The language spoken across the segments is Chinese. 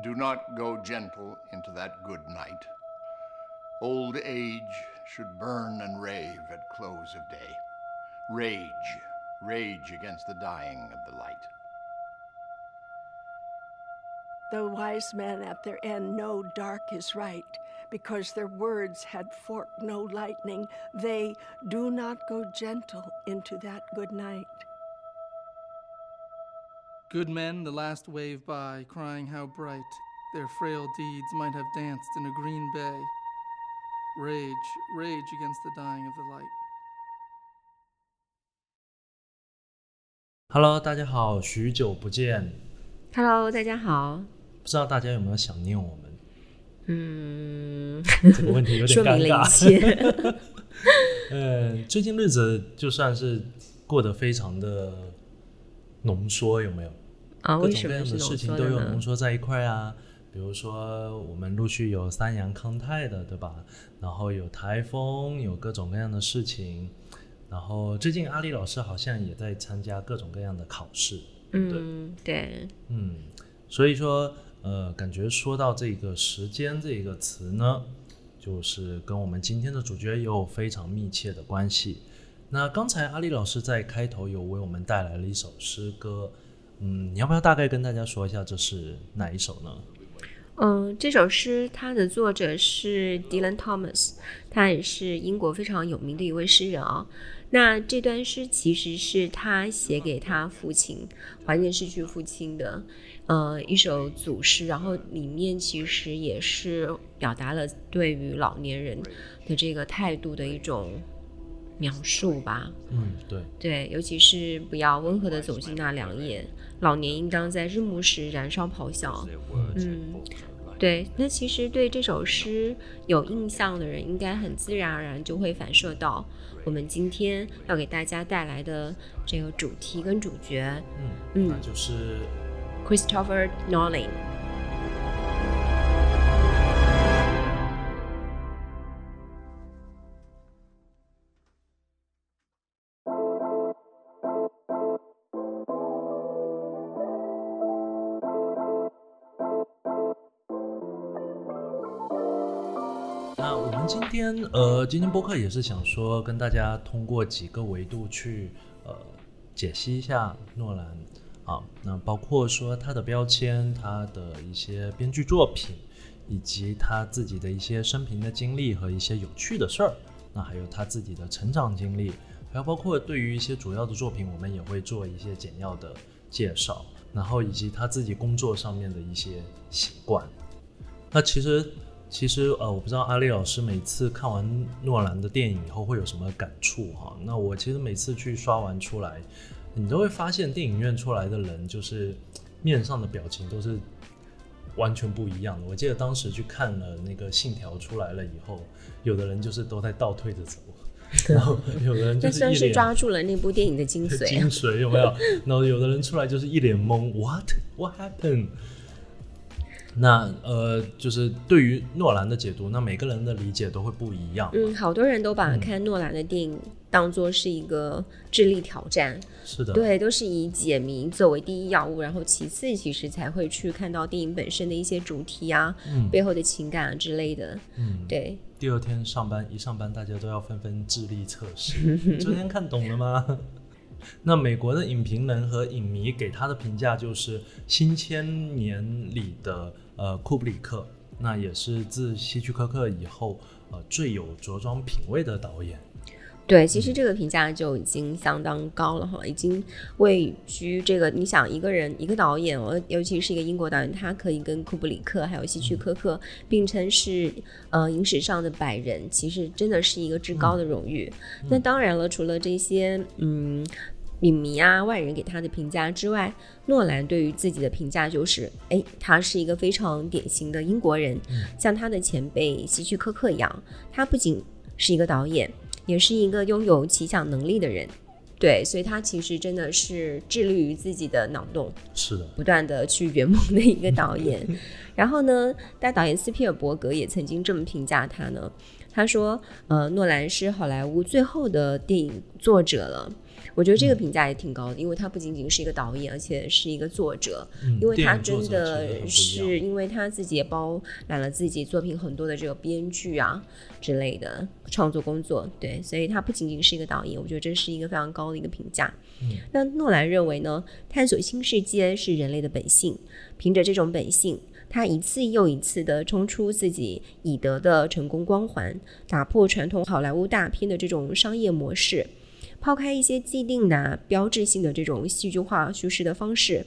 Do not go gentle into that good night. Old age should burn and rave at close of day. Rage, rage against the dying of the light. The wise men at their end know dark is right, because their words had forked no lightning. They do not go gentle into that good night. Good men, the last wave by, crying how bright their frail deeds might have danced in a green bay. Rage, rage against the dying of the light. Hello，大家好，许久不见，Hello，大家好。不知道大家有没有想念我们？嗯，这个问题有点尴尬。切。嗯，最近日子就算是过得非常的浓缩，有没有？啊，各种各样的么事情都有浓？缩在一块啊。比如说，我们陆续有三阳康泰的，对吧？然后有台风，有各种各样的事情。然后最近阿丽老师好像也在参加各种各样的考试？嗯，对，嗯，所以说，呃，感觉说到这个时间这个词呢，就是跟我们今天的主角有非常密切的关系。那刚才阿丽老师在开头有为我们带来了一首诗歌，嗯，你要不要大概跟大家说一下这是哪一首呢？嗯，这首诗它的作者是 Dylan Thomas，他也是英国非常有名的一位诗人啊。那这段诗其实是他写给他父亲，怀念逝去父亲的，呃，一首组诗。然后里面其实也是表达了对于老年人的这个态度的一种描述吧。嗯，对，对，尤其是不要温和的走进那两眼，老年应当在日暮时燃烧咆哮。嗯，对，那其实对这首诗有印象的人，应该很自然而然就会反射到我们今天要给大家带来的这个主题跟主角嗯，嗯那就是 Christopher Nolan。呃，今天播客也是想说跟大家通过几个维度去呃解析一下诺兰。啊，那包括说他的标签、他的一些编剧作品，以及他自己的一些生平的经历和一些有趣的事儿，那还有他自己的成长经历，还有包括对于一些主要的作品，我们也会做一些简要的介绍，然后以及他自己工作上面的一些习惯。那其实，其实呃，我不知道阿丽老师每次看完诺兰的电影以后会有什么感触哈？那我其实每次去刷完出来，你都会发现电影院出来的人就是面上的表情都是完全不一样的。我记得当时去看了那个《信条》出来了以后，有的人就是都在倒退着走，然后有的人就是抓住了那部电影的精髓 精啊。髓有没有？然后有的人出来就是一脸懵，What What happened？那呃，就是对于诺兰的解读，那每个人的理解都会不一样。嗯，好多人都把嗯看诺兰的电影当做是一个智力挑战。是的，对，都是以解谜作为第一要务，然后其次其实才会去看到电影本身的一些主题啊、嗯背后的情感啊之类的。嗯，对，第二天上班一上班，大家都要纷纷智力测试。昨天看懂了吗？那美国的影评人和影迷给他的评价就是新千年里的呃库布里克，那也是自希区柯克以后呃最有着装品味的导演。对，其实这个评价就已经相当高了哈，已经位居这个。你想，一个人一个导演我，尤其是一个英国导演，他可以跟库布里克还有希区柯克并称是呃影史上的百人，其实真的是一个至高的荣誉。那当然了，除了这些嗯影迷啊外人给他的评价之外，诺兰对于自己的评价就是，哎，他是一个非常典型的英国人，像他的前辈希区柯克一样，他不仅是一个导演。也是一个拥有奇想能力的人，对，所以他其实真的是致力于自己的脑洞，是的，不断的去圆梦的一个导演。然后呢，大导演斯皮尔伯格也曾经这么评价他呢，他说，呃，诺兰是好莱坞最后的电影作者了。我觉得这个评价也挺高的，因为他不仅仅是一个导演，而且是一个作者，嗯因为他真的是因为他自己也包揽了自己作品很多的这个编剧啊之类的创作工作，对，所以他不仅仅是一个导演，我觉得这是一个非常高的一个评价。那诺兰认为呢，探索新世界是人类的本性，凭着这种本性。他一次又一次地冲出自己已得的成功光环，打破传统好莱坞大片的这种商业模式，抛开一些既定的标志性的这种戏剧化叙事的方式，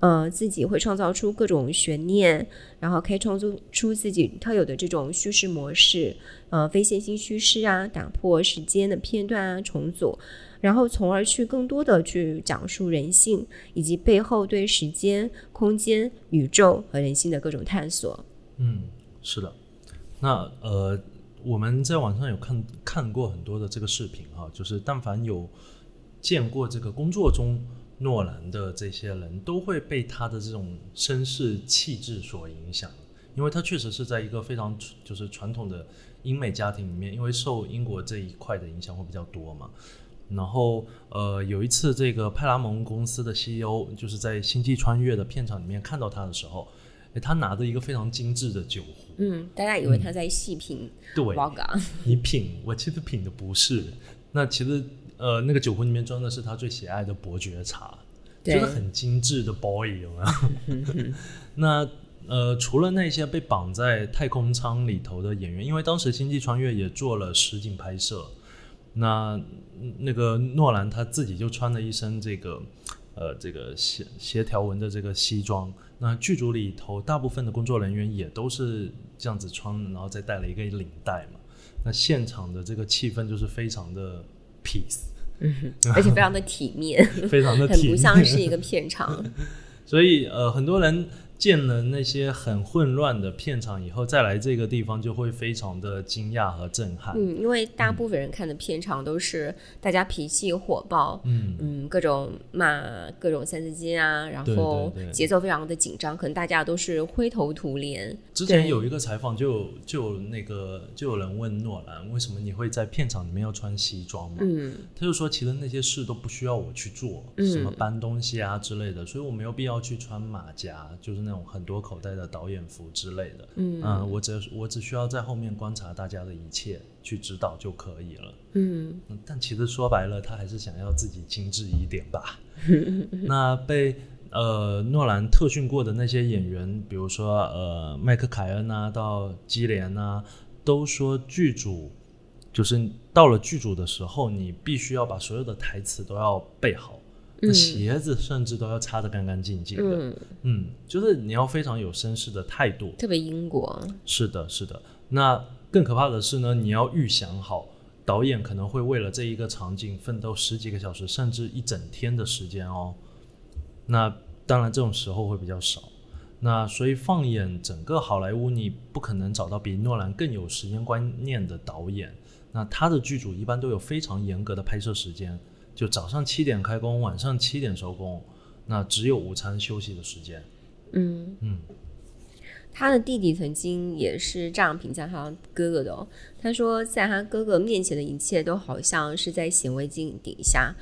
呃，自己会创造出各种悬念，然后可以创作出自己特有的这种叙事模式，呃，非线性叙事啊，打破时间的片段啊，重组，然后从而去更多的去讲述人性以及背后对时间、空间、宇宙和人性的各种探索。嗯，是的。那呃，我们在网上有看看过很多的这个视频哈、就是但凡有见过这个工作中诺兰的这些人，都会被他的这种绅士气质所影响，因为他确实是在一个非常就是传统的英美家庭里面，因为受英国这一块的影响会比较多嘛。然后，呃，有一次，这个派拉蒙公司的 CEO 就是在《星际穿越》的片场里面看到他的时候，诶他拿着一个非常精致的酒壶，嗯，大家以为他在细品对，你品，我其实品的不是，那其实呃，那个酒壶里面装的是他最喜爱的伯爵茶，就对是很精致的 boy 有没有？那呃，除了那些被绑在太空舱里头的演员，因为当时《星际穿越》也做了实景拍摄，那嗯那个诺兰他自己就穿了一身这个呃这个协协调纹的这个西装。那剧组里头大部分的工作人员也都是这样子穿，然后再带了一个领带嘛。那现场的这个气氛就是非常的 peace，而且非常的体面，非常的很不体面，像是一个片场。所以呃，很多人见了那些很混乱的片场以后，再来这个地方就会非常的惊讶和震撼。嗯，因为大部分人看的片场都是大家脾气火爆，嗯嗯各种骂各种三字经啊，然后节奏非常的紧张，可能大家都是灰头土脸。之前有一个采访就，就有那个就有人问诺兰，为什么你会在片场里面要穿西装嘛？嗯他就说，其实那些事都不需要我去做，什么搬东西啊之类的，所以我没有必要去穿马甲，就是那种很多口袋的导演服之类的。嗯我只我只需要在后面观察大家的一切，去指导就可以了。嗯嗯但其实说白了，他还是想要自己精致一点吧。那被呃诺兰特训过的那些演员，比如说呃麦克凯恩啊，到基连啊，都说剧组就是到了剧组的时候，你必须要把所有的台词都要背好，那鞋子甚至都要擦得干干净净的。嗯，嗯，就是你要非常有绅士的态度。特别英国。是的，是的。那更可怕的是呢，你要预想好，导演可能会为了这一个场景奋斗十几个小时，甚至一整天的时间哦。那当然，这种时候会比较少。那所以放眼整个好莱坞，你不可能找到比诺兰更有时间观念的导演。那他的剧组一般都有非常严格的拍摄时间，就早上七点开工，晚上七点收工，那只有午餐休息的时间。嗯嗯，他的弟弟曾经也是这样评价他哥哥的哦。他说，在他哥哥面前的一切都好像是在显微镜底下。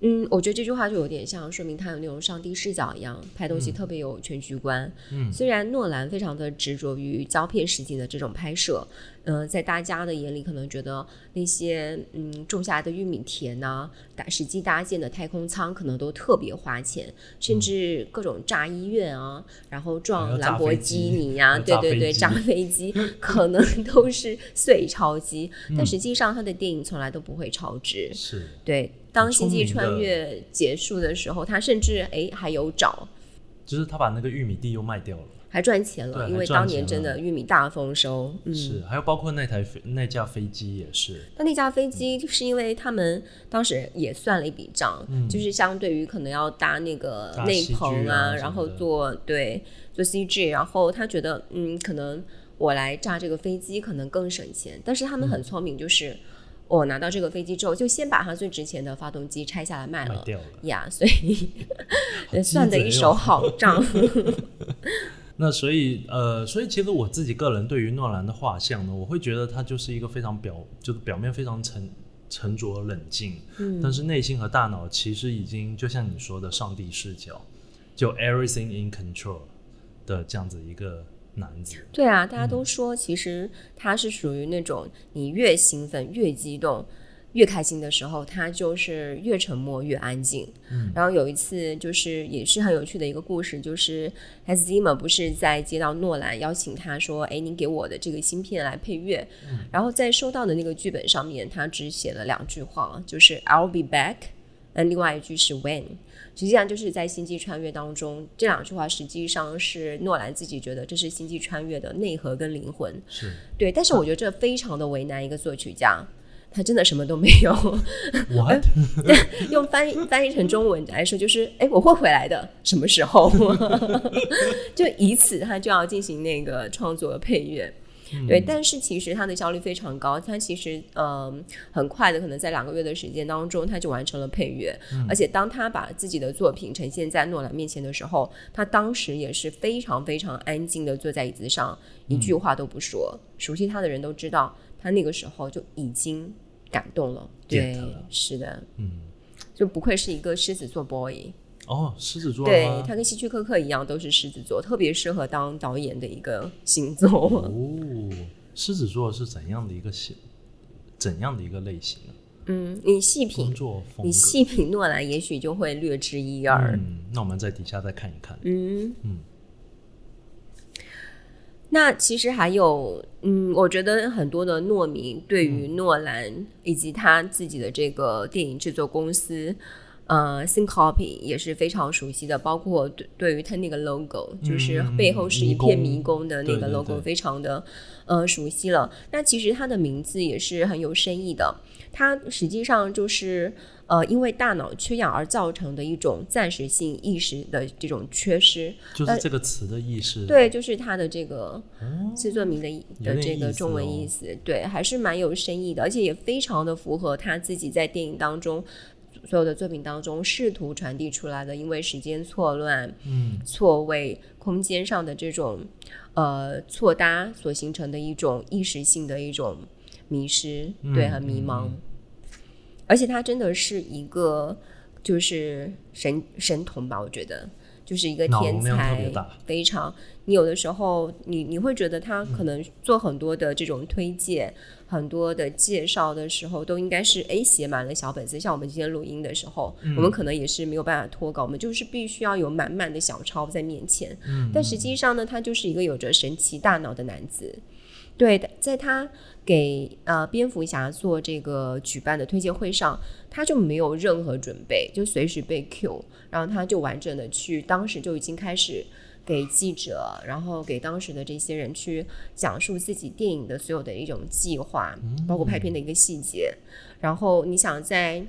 嗯，我觉得这句话就有点像说明他有那种上帝视角一样，拍东西特别有全局观。嗯虽然诺兰非常的执着于胶片实景的这种拍摄，呃，在大家的眼里可能觉得那些嗯种下来的玉米田呐、打实际搭建的太空舱可能都特别花钱，甚至各种炸医院啊，然后撞兰博基尼呀、对对对，炸飞机 可能都是碎钞机，嗯但实际上他的电影从来都不会超值。是。对，当《星际穿越》结束的时候，他甚至哎还有找，就是他把那个玉米地又卖掉了，还赚钱了，因为当年真的玉米大丰收。嗯，是，还有包括那台飞那架飞机也是，但那架飞机就是因为他们当时也算了一笔账，就是相对于可能要搭那个内棚啊然后做对做 CG，然后他觉得嗯，可能我来炸这个飞机可能更省钱，但是他们很聪明，就是。我拿到这个飞机之后，就先把它最值钱的发动机拆下来卖了。呀，所以 算的一手好账。那所以呃，所以其实我自己个人对于诺兰的画像呢，我会觉得他就是一个非常表，就是表面非常沉沉着冷静，嗯但是内心和大脑其实已经就像你说的上帝视角，就 everything in control 的这样子一个男子。对啊，大家都说其实他是属于那种你越兴奋越激动。越开心的时候，他就是越沉默越安静。嗯，然后有一次就是也是很有趣的一个故事，就是 Hans Zimmer 不是在接到诺兰邀请他说：“哎，你给我的这个芯片来配乐。然后在收到的那个剧本上面，他只写了两句话，就是 “I'll be back”，那另外一句是 “When”。实际上就是在《星际穿越》当中，这两句话实际上是诺兰自己觉得这是《星际穿越》的内核跟灵魂。是对，但是我觉得这非常的为难一个作曲家，他真的什么都没有。what？用翻译翻译成中文来说，就是哎，我会回来的，什么时候？就以此他就要进行那个创作配乐。对，但是其实他的效率非常高，他其实嗯很快的，可能在两个月的时间当中，他就完成了配乐。而且当他把自己的作品呈现在诺兰面前的时候，他当时也是非常非常安静的坐在椅子上，一句话都不说。熟悉他的人都知道，他那个时候就已经感动了。对，是的，嗯，就不愧是一个狮子座 boy。哦，狮子座对吗他跟希区柯克一样，都是狮子座，特别适合当导演的一个星座。哦，狮子座是怎样的一个性，怎样的一个类型呢？嗯，你细工品。你细品诺兰，也许就会略知一二。嗯，那我们在底下再看一看。嗯嗯那其实还有，嗯，我觉得很多的诺迷对于诺兰以及他自己的这个电影制作公司。呃，Syncopy 也是非常熟悉的，包括对对于他那个 logo，就是背后是一片迷宫的那个 logo，对非常的呃熟悉了。那其实他的名字也是很有深意的，他实际上就是呃因为大脑缺氧而造成的一种暂时性意识的这种缺失。就是这个词的意思。对，就是它的这个自作名的的这个中文哦意思，对，还是蛮有深意的，而且也非常的符合他自己在电影当中所有的作品当中试图传递出来的，因为时间错乱、嗯，错位、空间上的这种呃错搭所形成的一种意识性的一种迷失，对，嗯很迷茫。嗯而且他真的是一个就是神神童吧，我觉得就是一个天才，非常。你有的时候，你你会觉得他可能做很多的这种推荐、很多的介绍的时候，都应该是哎写满了小本子。像我们今天录音的时候，我们可能也是没有办法脱稿，我们就是必须要有满满的小抄在面前。但实际上呢，他就是一个有着神奇大脑的男子。对，在他给呃蝙蝠侠做这个举办的推介会上，他就没有任何准备，就随时被 Q，然后他就完整的去，当时就已经开始给记者，然后给当时的这些人去讲述自己电影的所有的一种计划，包括拍片的一个细节。然后你想在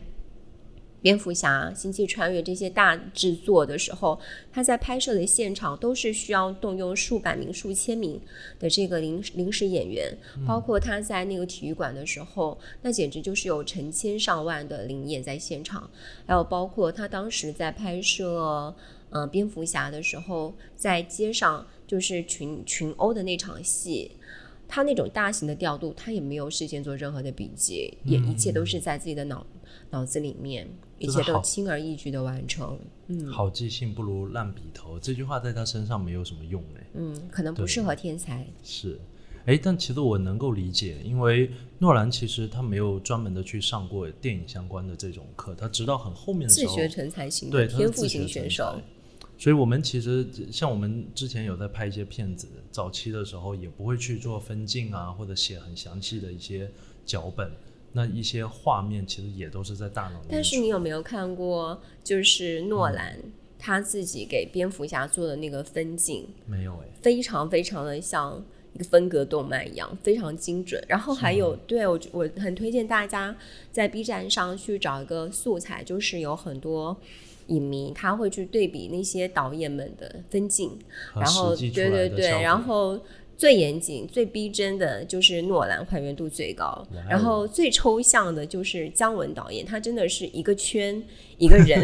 蝙蝠侠、星际穿越这些大制作的时候，他在拍摄的现场都是需要动用数百名、数千名的这个临临时演员，包括他在那个体育馆的时候，那简直就是有成千上万的灵演在现场，还有包括他当时在拍摄呃蝙蝠侠的时候，在街上就是群群殴的那场戏。他那种大型的调度，他也没有事先做任何的笔记，也一切都是在自己的脑脑子里面，一切都轻而易举的完成。嗯好记性不如烂笔头，这句话在他身上没有什么用哎。嗯，可能不适合天才。是，哎，但其实我能够理解，因为诺兰其实他没有专门的去上过电影相关的这种课，他直到很后面的时候，自学成才型对天赋型选手，所以我们其实像我们之前有在拍一些片子，早期的时候也不会去做分镜啊，或者写很详细的一些脚本，那一些画面其实也都是在大脑里面但是你有没有看过，就是诺兰他自己给蝙蝠侠做的那个分镜，没有哎，非常非常的像一个分隔动漫一样，非常精准。然后还有，对我我很推荐大家在 B 站上去找一个素材，就是有很多。影迷他会去对比那些导演们的分镜，然后对对对，然后最严谨、最逼真的就是诺兰，还原度最高。然后最抽象的就是姜文导演，他真的是一个圈一个人，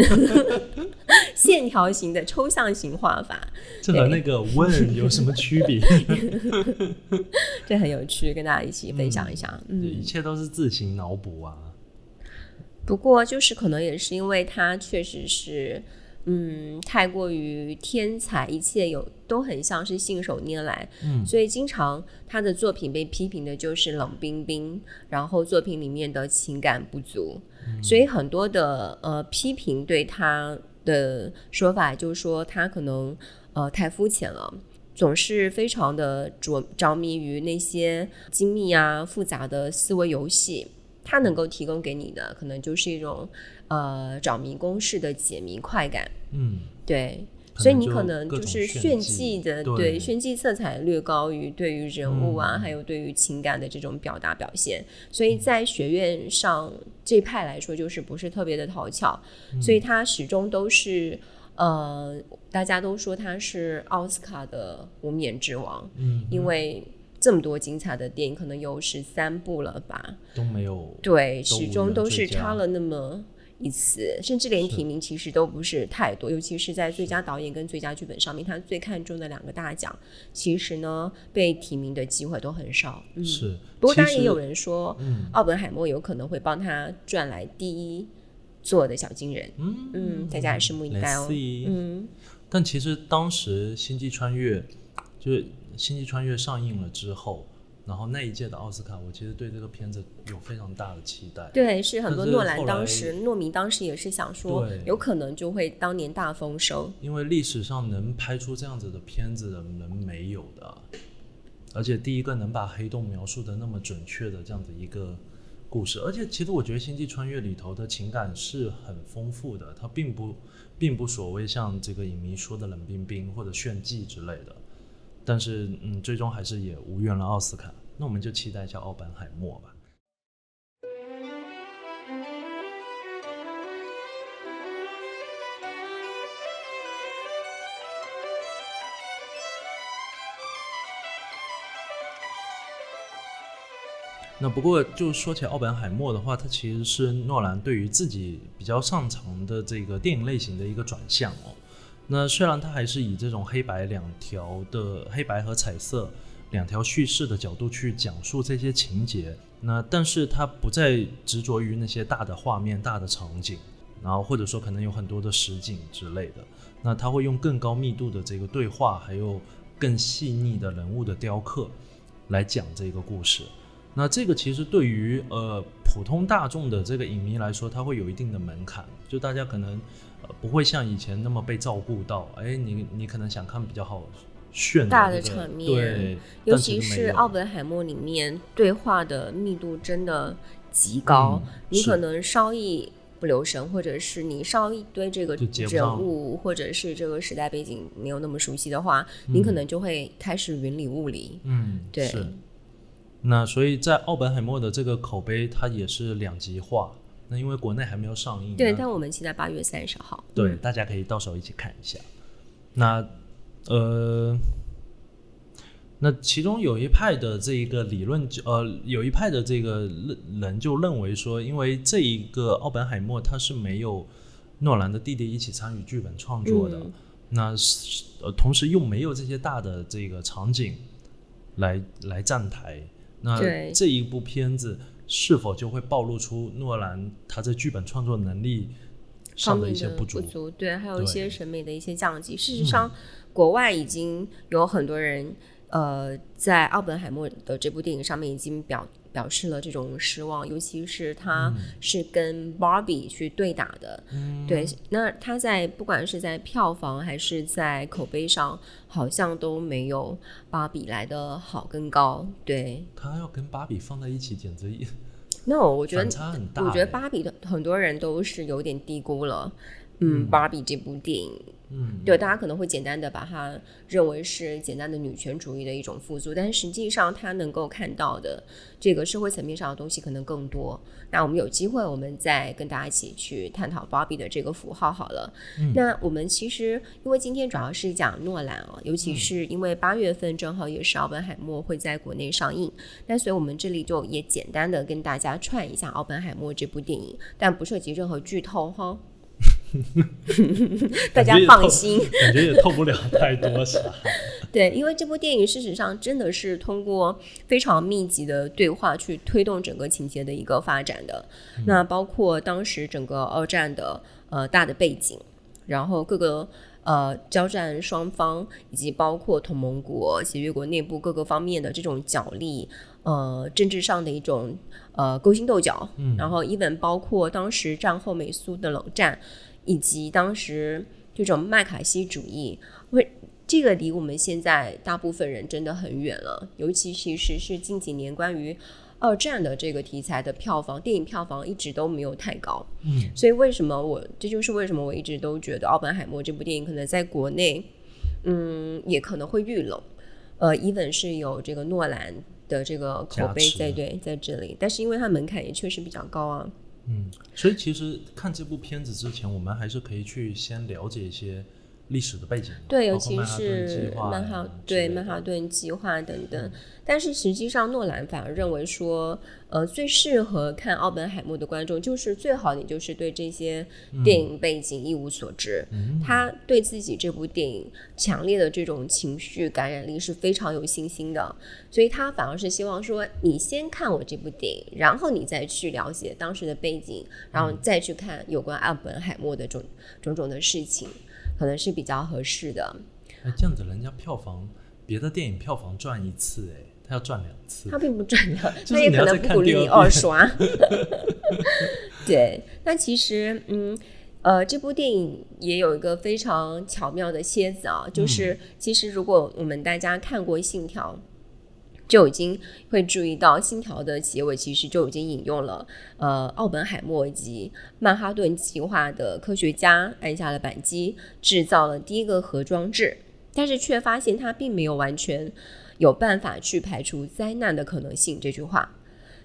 线条型的抽象型画法，这和那个问 有什么区别？这很有趣，跟大家一起分享一下。嗯，一切都是自行脑补啊。不过就是可能也是因为他确实是，嗯，太过于天才，一切有都很像是信手拈来，嗯。所以经常他的作品被批评的就是冷冰冰，然后作品里面的情感不足，所以很多的呃批评对他的说法就是说他可能呃太肤浅了。总是非常的着着迷于那些精密啊、复杂的思维游戏，它能够提供给你的可能就是一种呃找迷宫式的解谜快感，嗯，对。可所以你可能就是炫炫技技的，对对炫技色彩略高于对于人物啊，嗯还有对于情感的这种表达表现。所以在学院上这派来说，就是不是特别的讨巧，所以他始终都是呃，大家都说他是奥斯卡的无冕之王，嗯，因为这么多精彩的电影，可能有十三部了吧？都没有对，始终都是差了那么一次，甚至连提名其实都不是太多，尤其是在最佳导演跟最佳剧本上面，他最看重的两个大奖，其实呢被提名的机会都很少。嗯，是。不过当然也有人说，嗯奥本海默有可能会帮他赚来第一座的小金人。嗯嗯，大家也拭目以待哦。嗯，但其实当时《星际穿越》就是《星际穿越》上映了之后，然后那一届的奥斯卡，我其实对这个片子有非常大的期待。对，是很多诺兰当时诺米当时也是想说，有可能就会当年大丰收。因为历史上能拍出这样子的片子的人没有的，而且第一个能把黑洞描述的那么准确的这样子一个故事，而且其实我觉得《星际穿越》里头的情感是很丰富的，它并不并不所谓像这个影迷说的冷冰冰或者炫技之类的，但是嗯，最终还是也无缘了奥斯卡。那我们就期待一下奥本海默吧。那不过，就说起奥本海默的话，他其实是诺兰对于自己比较擅长的这个电影类型的一个转向哦。那虽然他还是以这种黑白两条的黑白和彩色两条叙事的角度去讲述这些情节，那但是他不再执着于那些大的画面、大的场景，然后或者说可能有很多的实景之类的，那他会用更高密度的这个对话，还有更细腻的人物的雕刻来讲这个故事。那这个其实对于呃普通大众的这个影迷来说，它会有一定的门槛，就大家可能呃不会像以前那么被照顾到，哎，你你可能想看比较好炫大的场面对，尤其是奥本海默里面对话的密度真的极高，嗯你可能稍一不留神，或者是你稍一对这个人物或者是这个时代背景没有那么熟悉的话，你可能就会开始云里雾里。嗯，对。是。那所以在奥本海默的这个口碑，它也是两极化。那因为国内还没有上映，对，但我们期待八月三十号。对，嗯大家可以到时候一起看一下。那呃，那其中有一派的这一个理论就，呃，有一派的这个人人就认为说，因为这一个奥本海默他是没有诺兰的弟弟一起参与剧本创作的，嗯那是呃，同时又没有这些大的这个场景来来站台，那这一部片子是否就会暴露出诺兰他在剧本创作能力上的一些不足？不足，对，还有一些审美的一些降级。事实上，国外已经有很多人，呃，在奥本海默的这部电影上面已经表表示了这种失望，尤其是他是跟 Barbie 去对打的，对，那他在不管是在票房还是在口碑上，好像都没有芭比来的好跟高，对。他要跟芭比放在一起，简直一那 我觉得我觉得欸芭比的很多人都是有点低估了，嗯，芭比这部电影，嗯，对，大家可能会简单的把它认为是简单的女权主义的一种复苏，但是实际上它能够看到的这个社会层面上的东西可能更多。那我们有机会，我们再跟大家一起去探讨芭比的这个符号好了。那我们其实因为今天主要是讲诺兰啊，尤其是因为八月份正好也是奥本海默会在国内上映，那所以我们这里就也简单的跟大家串一下奥本海默这部电影，但不涉及任何剧透哈。大家放心。感觉也透不了太多啥。对，因为这部电影事实上真的是通过非常密集的对话去推动整个情节的一个发展的。那包括当时整个二战的呃大的背景，然后各个呃交战双方，以及包括同盟国、协约国内部各个方面的这种角力，呃，政治上的一种呃勾心斗角，嗯然后 even 包括当时战后美苏的冷战，以及当时这种麦卡锡主义，会这个离我们现在大部分人真的很远了，尤其其实是近几年关于二战的这个题材的票房，电影票房一直都没有太高。嗯，所以为什么我这就是为什么我一直都觉得《奥本海默》这部电影可能在国内，嗯，也可能会遇冷。呃，even 是有这个诺兰的这个口碑在对在这里，但是因为它门槛也确实比较高啊。嗯，所以其实看这部片子之前，我们还是可以去先了解一些历史的背景，对，尤其是曼哈对曼哈顿计划等等。但是实际上，诺兰反而认为说，呃，最适合看奥本海默的观众，就是最好你就是对这些电影背景一无所知，他对自己这部电影强烈的这种情绪感染力是非常有信心的，所以他反而是希望说，你先看我这部电影，然后你再去了解当时的背景，然后再去看有关奥本海默的种种种的事情。可能是比较合适的。哎，这样子人家票房，别的电影票房赚一次，哎，他要赚两次他。并不赚的，就是他也可能不鼓励你二刷。对，那其实嗯。呃，这部电影也有一个非常巧妙的蝎子啊，就是其实如果我们大家看过《信条》，就已经会注意到，《信条》的结尾其实就已经引用了呃奥本海默以及曼哈顿计划的科学家按下了扳机，制造了第一个核装置，但是却发现它并没有完全有办法去排除灾难的可能性。这句话。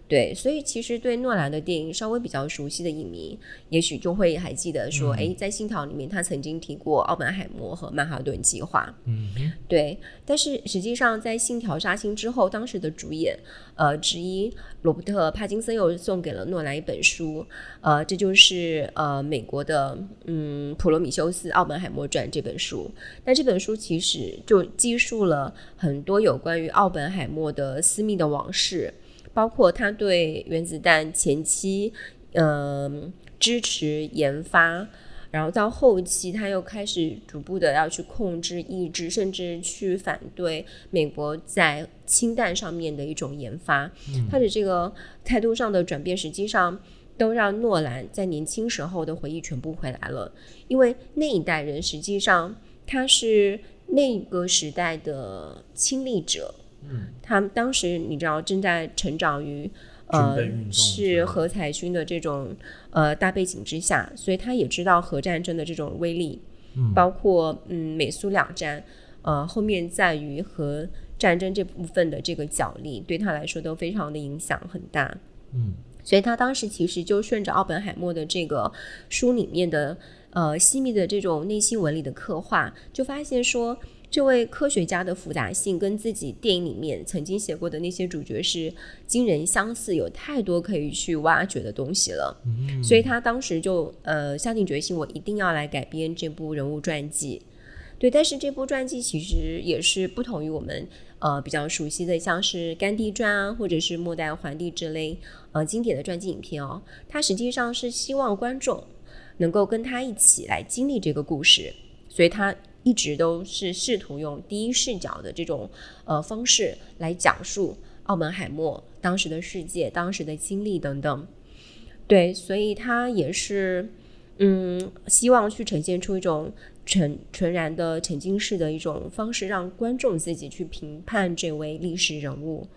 对，所以其实对诺兰的电影稍微比较熟悉的影迷，也许就会还记得说，哎、在《信条》里面他曾经提过奥本海默和曼哈顿计划。嗯，对，但是实际上在《信条》杀青之后，当时的主演呃之一罗伯特·帕金森又送给了诺兰一本书，呃，这就是呃美国的嗯《普罗米修斯：奥本海默传》这本书。那这本书其实就记述了很多有关于奥本海默的私密的往事。包括他对原子弹前期，嗯、支持研发，然后到后期他又开始逐步的要去控制、抑制，甚至去反对美国在氢弹上面的一种研发。他的这个态度上的转变，实际上都让诺兰在年轻时候的回忆全部回来了，因为那一代人实际上他是那个时代的亲历者。他们当时你知道正在成长于呃是的。核采军的这种呃大背景之下，所以他也知道核战争的这种威力，包括嗯美苏两战，呃后面在于核战争这部分的这个角力，对他来说都非常的影响很大。嗯，所以他当时其实就顺着奥本海默的这个书里面的呃细密的这种内心纹理的刻画，就发现说，这位科学家的复杂性跟自己电影里面曾经写过的那些主角是惊人相似，有太多可以去挖掘的东西了。所以他当时就呃下定决心，我一定要来改编这部人物传记。对，但是这部传记其实也是不同于我们呃比较熟悉的，像是甘地传啊，或者是末代皇帝这类呃经典的传记影片哦。他实际上是希望观众能够跟他一起来经历这个故事，所以他一直都是试图用第一视角的这种呃方式来讲述澳门海默当时的世界、当时的经历等等。对，所以他也是嗯，希望去呈现出一种纯纯然的沉浸式的一种方式，让观众自己去评判这位历史人物。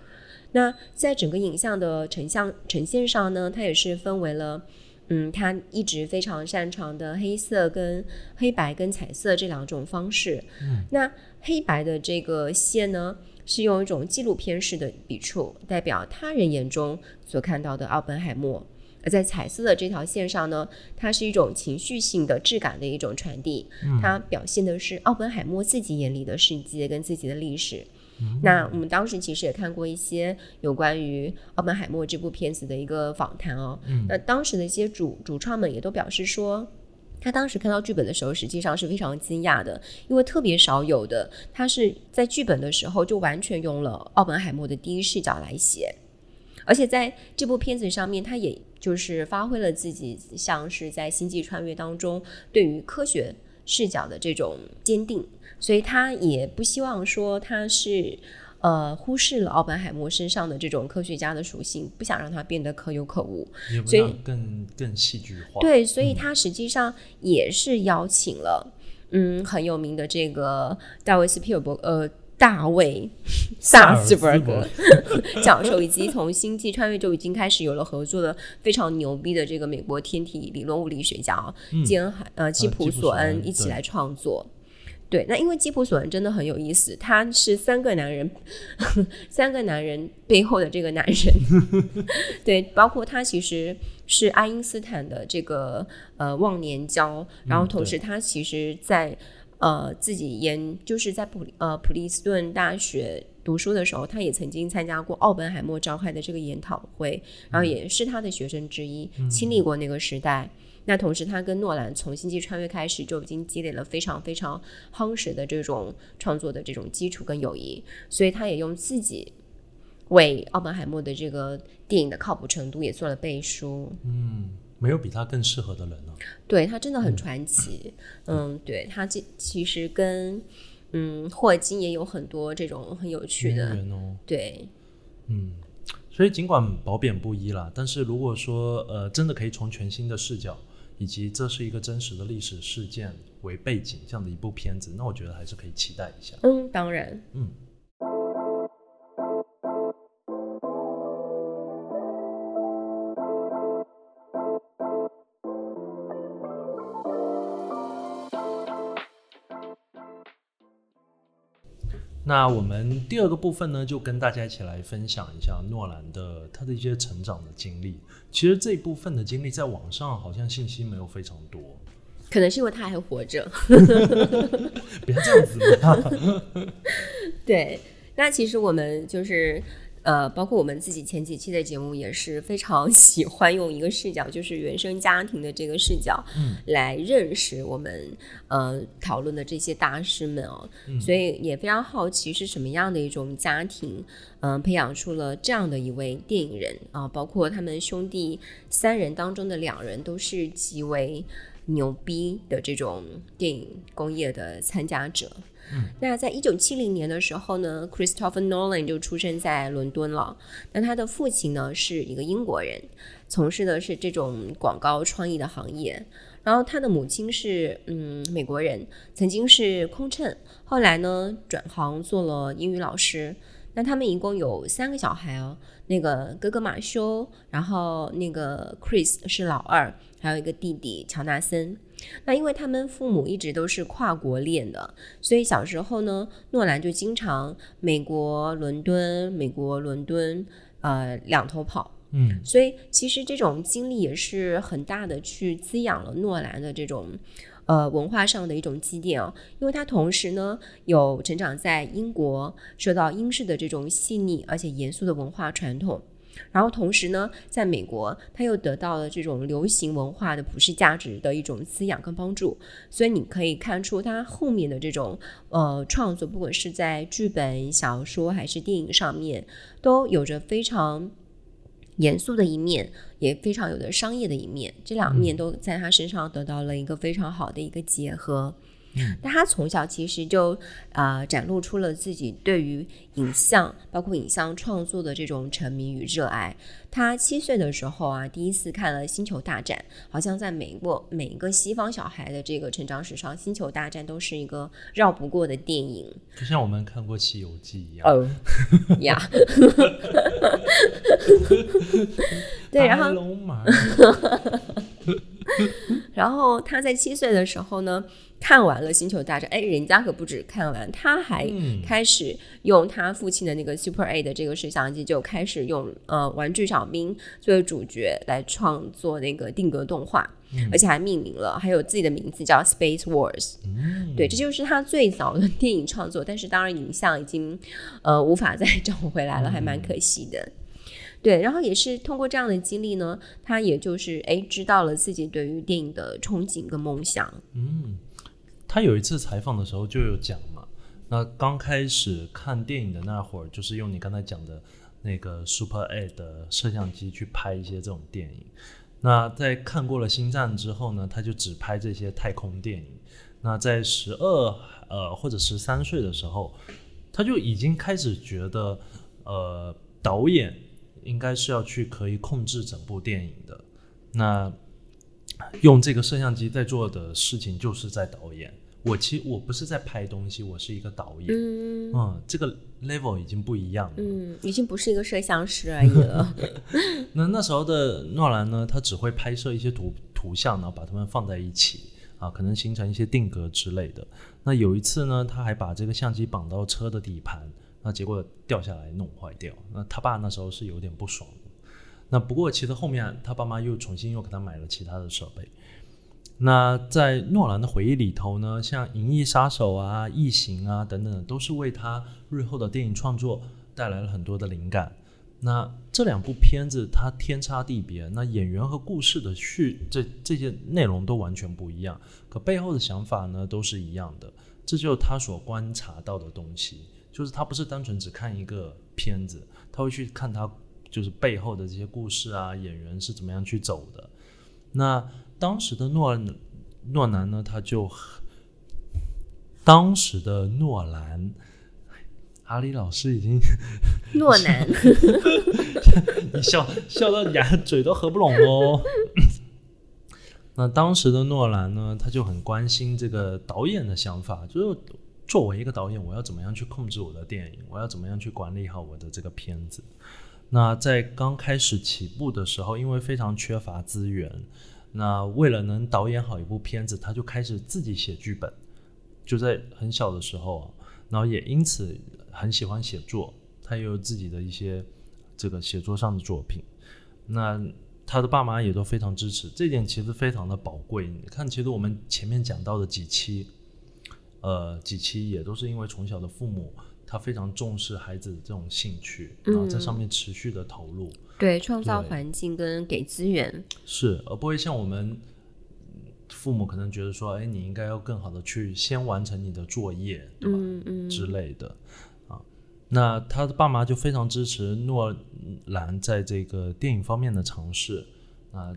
那在整个影像的呈像呈现上呢，它也是分为了，嗯，他一直非常擅长的黑色跟黑白跟彩色这两种方式。嗯，那黑白的这个线呢，是用一种纪录片式的笔触，代表他人眼中所看到的奥本海默。而在彩色的这条线上呢，它是一种情绪性的质感的一种传递，它表现的是奥本海默自己眼里的世界跟自己的历史。那我们当时其实也看过一些有关于奥本海默这部片子的一个访谈哦。那当时的一些主主创们也都表示说，他当时看到剧本的时候，实际上是非常惊讶的，因为特别少有的，他是在剧本的时候就完全用了奥本海默的第一视角来写，而且在这部片子上面，他也就是发挥了自己像是在《星际穿越》当中对于科学视角的这种坚定，所以他也不希望说他是。呃，忽视了奥本海默身上的这种科学家的属性，不想让他变得可有可无，所以更更戏剧化。对，所以他实际上也是邀请了，嗯，很有名的这个大卫斯皮尔伯，呃，大卫萨斯伯格。教授，以及从《星际穿越》就已经开始有了合作的非常牛逼的这个美国天体理论物理学家基恩海呃基普索恩一起来创作。对，那因为基普索恩真的很有意思，他是三个男人，三个男人背后的这个男人，对，包括他其实是爱因斯坦的这个呃忘年交，然后同时他其实在呃自己研就是在普呃普利斯顿大学读书的时候，他也曾经参加过奥本海默召开的这个研讨会，然后也是他的学生之一，经历过那个时代。那同时，他跟诺兰从《星际穿越》开始就已经积累了非常非常夯实的这种创作的这种基础跟友谊，所以他也用自己为奥本海默的这个电影的靠谱程度也做了背书。嗯，没有比他更适合的人了。对他真的很传奇。嗯，对他这其实跟嗯霍金也有很多这种很有趣的。哦对，嗯。所以尽管褒贬不一啦，但是如果说呃真的可以从全新的视角。以及这是一个真实的历史事件为背景这样的一部片子，那我觉得还是可以期待一下。嗯，当然，嗯。那我们第二个部分呢，就跟大家一起来分享一下诺兰的他的一些成长的经历。其实这一部分的经历在网上好像信息没有非常多，可能是因为他还活着。不要这样子。对，那其实我们就是。呃，包括我们自己前几期的节目也是非常 喜欢用一个视角，就是原生家庭的这个视角，嗯，来认识我们呃讨论的这些大师们哦，所以也非常好奇是什么样的一种家庭，嗯，培养出了这样的一位电影人啊，包括他们兄弟三人当中的两人都是极为牛逼的这种电影工业的参加者。那在一九七零年的时候呢，Christopher Nolan 就出生在伦敦了。那他的父亲呢是一个英国人，从事的是这种广告创意的行业。然后他的母亲是嗯美国人，曾经是空乘，后来呢转行做了英语老师。那他们一共有三个小孩哦，那个哥哥马修，然后那个 Chris 是老二，还有一个弟弟乔纳森。那因为他们父母一直都是跨国恋的，所以小时候呢，诺兰就经常美国伦敦、美国伦敦，呃，两头跑。嗯，所以其实这种经历也是很大的，去滋养了诺兰的这种呃文化上的一种积淀哦。因为他同时呢，有成长在英国，受到英式的这种细腻而且严肃的文化传统。然后同时呢，在美国，他又得到了这种流行文化的普世价值的一种滋养跟帮助，所以你可以看出他后面的这种呃创作，不管是在剧本、小说还是电影上面，都有着非常严肃的一面，也非常有的商业的一面，这两面都在他身上得到了一个非常好的一个结合。但他从小其实就啊展露出了自己对于影像，包括影像创作的这种沉迷与热爱。他七岁的时候啊，第一次看了《星球大战》，好像在美国每一个西方小孩的这个成长史上，《星球大战》都是一个绕不过的电影，就像我们看过《西游记》一样。哦呀，对，然后。然后他在七岁的时候呢，看完了《星球大战》，哎，人家可不止看完，他还开始用他父亲的那个 Super A 的这个摄像机，就开始用呃玩具小兵作为主角来创作那个定格动画，而且还命名了，还有自己的名字叫 Space Wars。嗯对，这就是他最早的 电影创作，但是当然影像已经呃无法再找回来了，还蛮可惜的。对，然后也是通过这样的经历呢，他也就是哎知道了自己对于电影的憧憬跟梦想。嗯，他有一次采访的时候就有讲嘛，那刚开始看电影的那会儿，就是用你刚才讲的那个 Super A 的摄像机去拍一些这种电影。那在看过了《星战》之后呢，他就只拍这些太空电影。那在十二呃或者十三岁的时候，他就已经开始觉得，呃，导演应该是要去可以控制整部电影的。那用这个摄像机在做的事情，就是在导演。我其实我不是在拍东西，我是一个导演。嗯嗯，这个 level 已经不一样了。嗯，已经不是一个摄像师而已了。那那时候的诺兰呢，他只会拍摄一些图图像，然后把它们放在一起啊，可能形成一些定格之类的。那有一次呢，他还把这个相机绑到车的底盘，那结果掉下来弄坏掉。那他爸那时候是有点不爽的。那不过其实后面他爸妈又重新又给他买了其他的设备。那在诺兰的回忆里头呢，像《银翼杀手》啊、《异形》啊等等，都是为他日后的电影创作带来了很多的灵感。那这两部片子它天差地别，那演员和故事的叙这这些内容都完全不一样，可背后的想法呢都是一样的。这就是他所观察到的东西，就是他不是单纯只看一个片子，他会去看他就是背后的这些故事啊，演员是怎么样去走的。那当时的诺诺兰呢，他就当时的诺兰，阿里老师已经 诺兰，你笑笑到牙嘴都合不拢哦。那当时的诺兰呢，他就很关心这个导演的想法，就是作为一个导演，我要怎么样去控制我的电影，我要怎么样去管理好我的这个片子。那在刚开始起步的时候，因为非常缺乏资源，那为了能导演好一部片子，他就开始自己写剧本。就在很小的时候，然后也因此很喜欢写作，他也有自己的一些这个写作上的作品。那他的爸妈也都非常支持，这点其实非常的宝贵。你看，其实我们前面讲到的几期，呃，几期也都是因为从小的父母。他非常重视孩子的这种兴趣，然后在上面持续的投入，对，创造环境跟给资源是，而不会像我们父母可能觉得说，哎，你应该要更好的去先完成你的作业，对吧？嗯嗯之类的啊。那他的爸妈就非常支持诺兰在这个电影方面的尝试啊。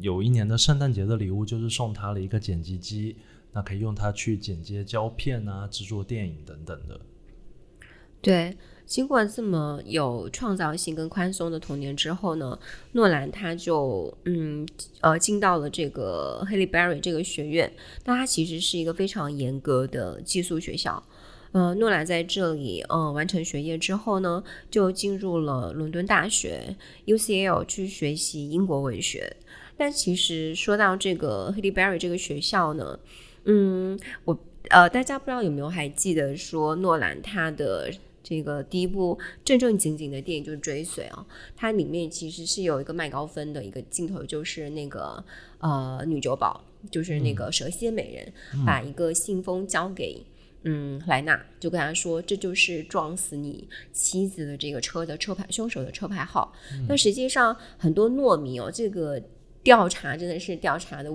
有一年的圣诞节的礼物就是送他了一个剪辑机，那可以用它去剪接胶片啊，制作电影等等的。对，经过这么有创造性跟宽松的童年之后呢，诺兰他就嗯呃进到了这个 Haley Berry 这个学院，那它其实是一个非常严格的寄宿学校。呃，诺兰在这里嗯完成学业之后呢，就进入了伦敦大学 UCL 去学习英国文学。但其实说到这个 Haley Berry 这个学校呢，嗯，我呃大家不知道有没有还记得说诺兰他的。这个第一部正正经经的电影就是《追随》啊，它里面其实是有一个麦高芬的一个镜头，就是那个呃女酒保，就是那个蛇蝎美人，把一个信封交给嗯莱纳，就跟他说这就是撞死你妻子的这个车的车牌，凶手的车牌号。那实际上很多糯米哦，这个调查真的是调查的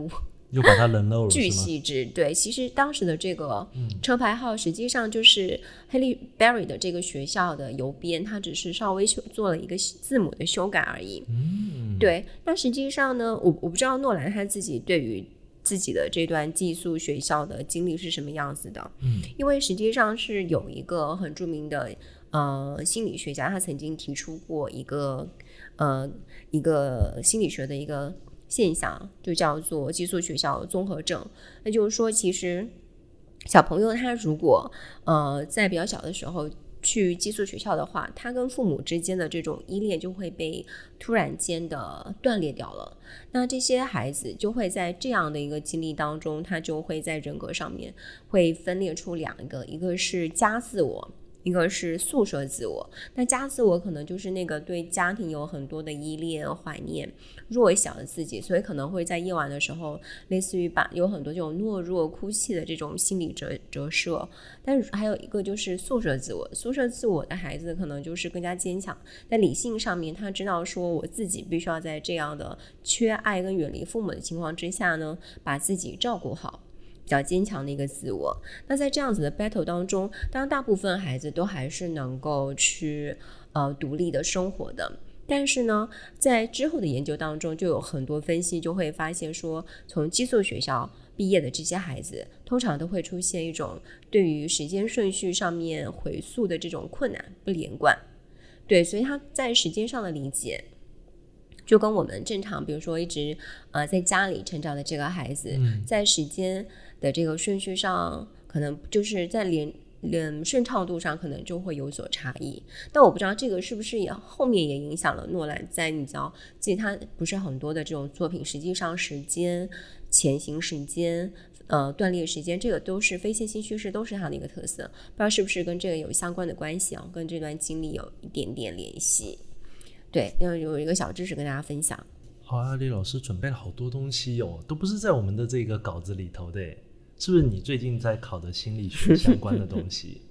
又把它冷漏了，巨细致。对，其实当时的这个车牌号实际上就是 Haley Berry 的这个学校的邮编，他只是稍微修做了一个字母的修改而已。嗯，对。那实际上呢，我我不知道诺兰他自己对于自己的这段寄宿学校的经历是什么样子的。嗯，因为实际上是有一个很著名的呃心理学家，他曾经提出过一个呃一个心理学的一个。现象就叫做寄宿学校综合症，那就是说，其实小朋友他如果呃在比较小的时候去寄宿学校的话，他跟父母之间的这种依恋就会被突然间的断裂掉了。那这些孩子就会在这样的一个经历当中，他就会在人格上面会分裂出两个，一个是家自我，一个是宿舍自我。那家自我可能就是那个对家庭有很多的依恋、怀念、弱小的自己，所以可能会在夜晚的时候，类似于把有很多这种懦弱、哭泣的这种心理折折射。但是还有一个就是宿舍自我，宿舍自我的孩子可能就是更加坚强，在理性上面，他知道说我自己必须要在这样的缺爱跟远离父母的情况之下呢，把自己照顾好，比较坚强的一个自我。那在这样子的 battle 当中，当然大部分孩子都还是能够去呃独立的生活的。但是呢，在之后的研究当中，就有很多分析就会发现说，从寄宿学校毕业的这些孩子，通常都会出现一种对于时间顺序上面回溯的这种困难不连贯。对，所以他在时间上的理解，就跟我们正常，比如说一直呃在家里成长的这个孩子，在时间的这个顺序上，可能就是在连嗯顺畅度上可能就会有所差异。但我不知道这个是不是也后面也影响了诺兰在你知道，其他不是很多的这种作品，实际上时间、前行时间。呃，断裂时间这个都是非线性叙事，都是他的一个特色。不知道是不是跟这个有相关的关系啊？跟这段经历有一点点联系。对，要有一个小知识跟大家分享。好，阿李老师准备了好多东西哦，都不是在我们的这个稿子里头的，是不是？你最近在考的心理学 相关的东西？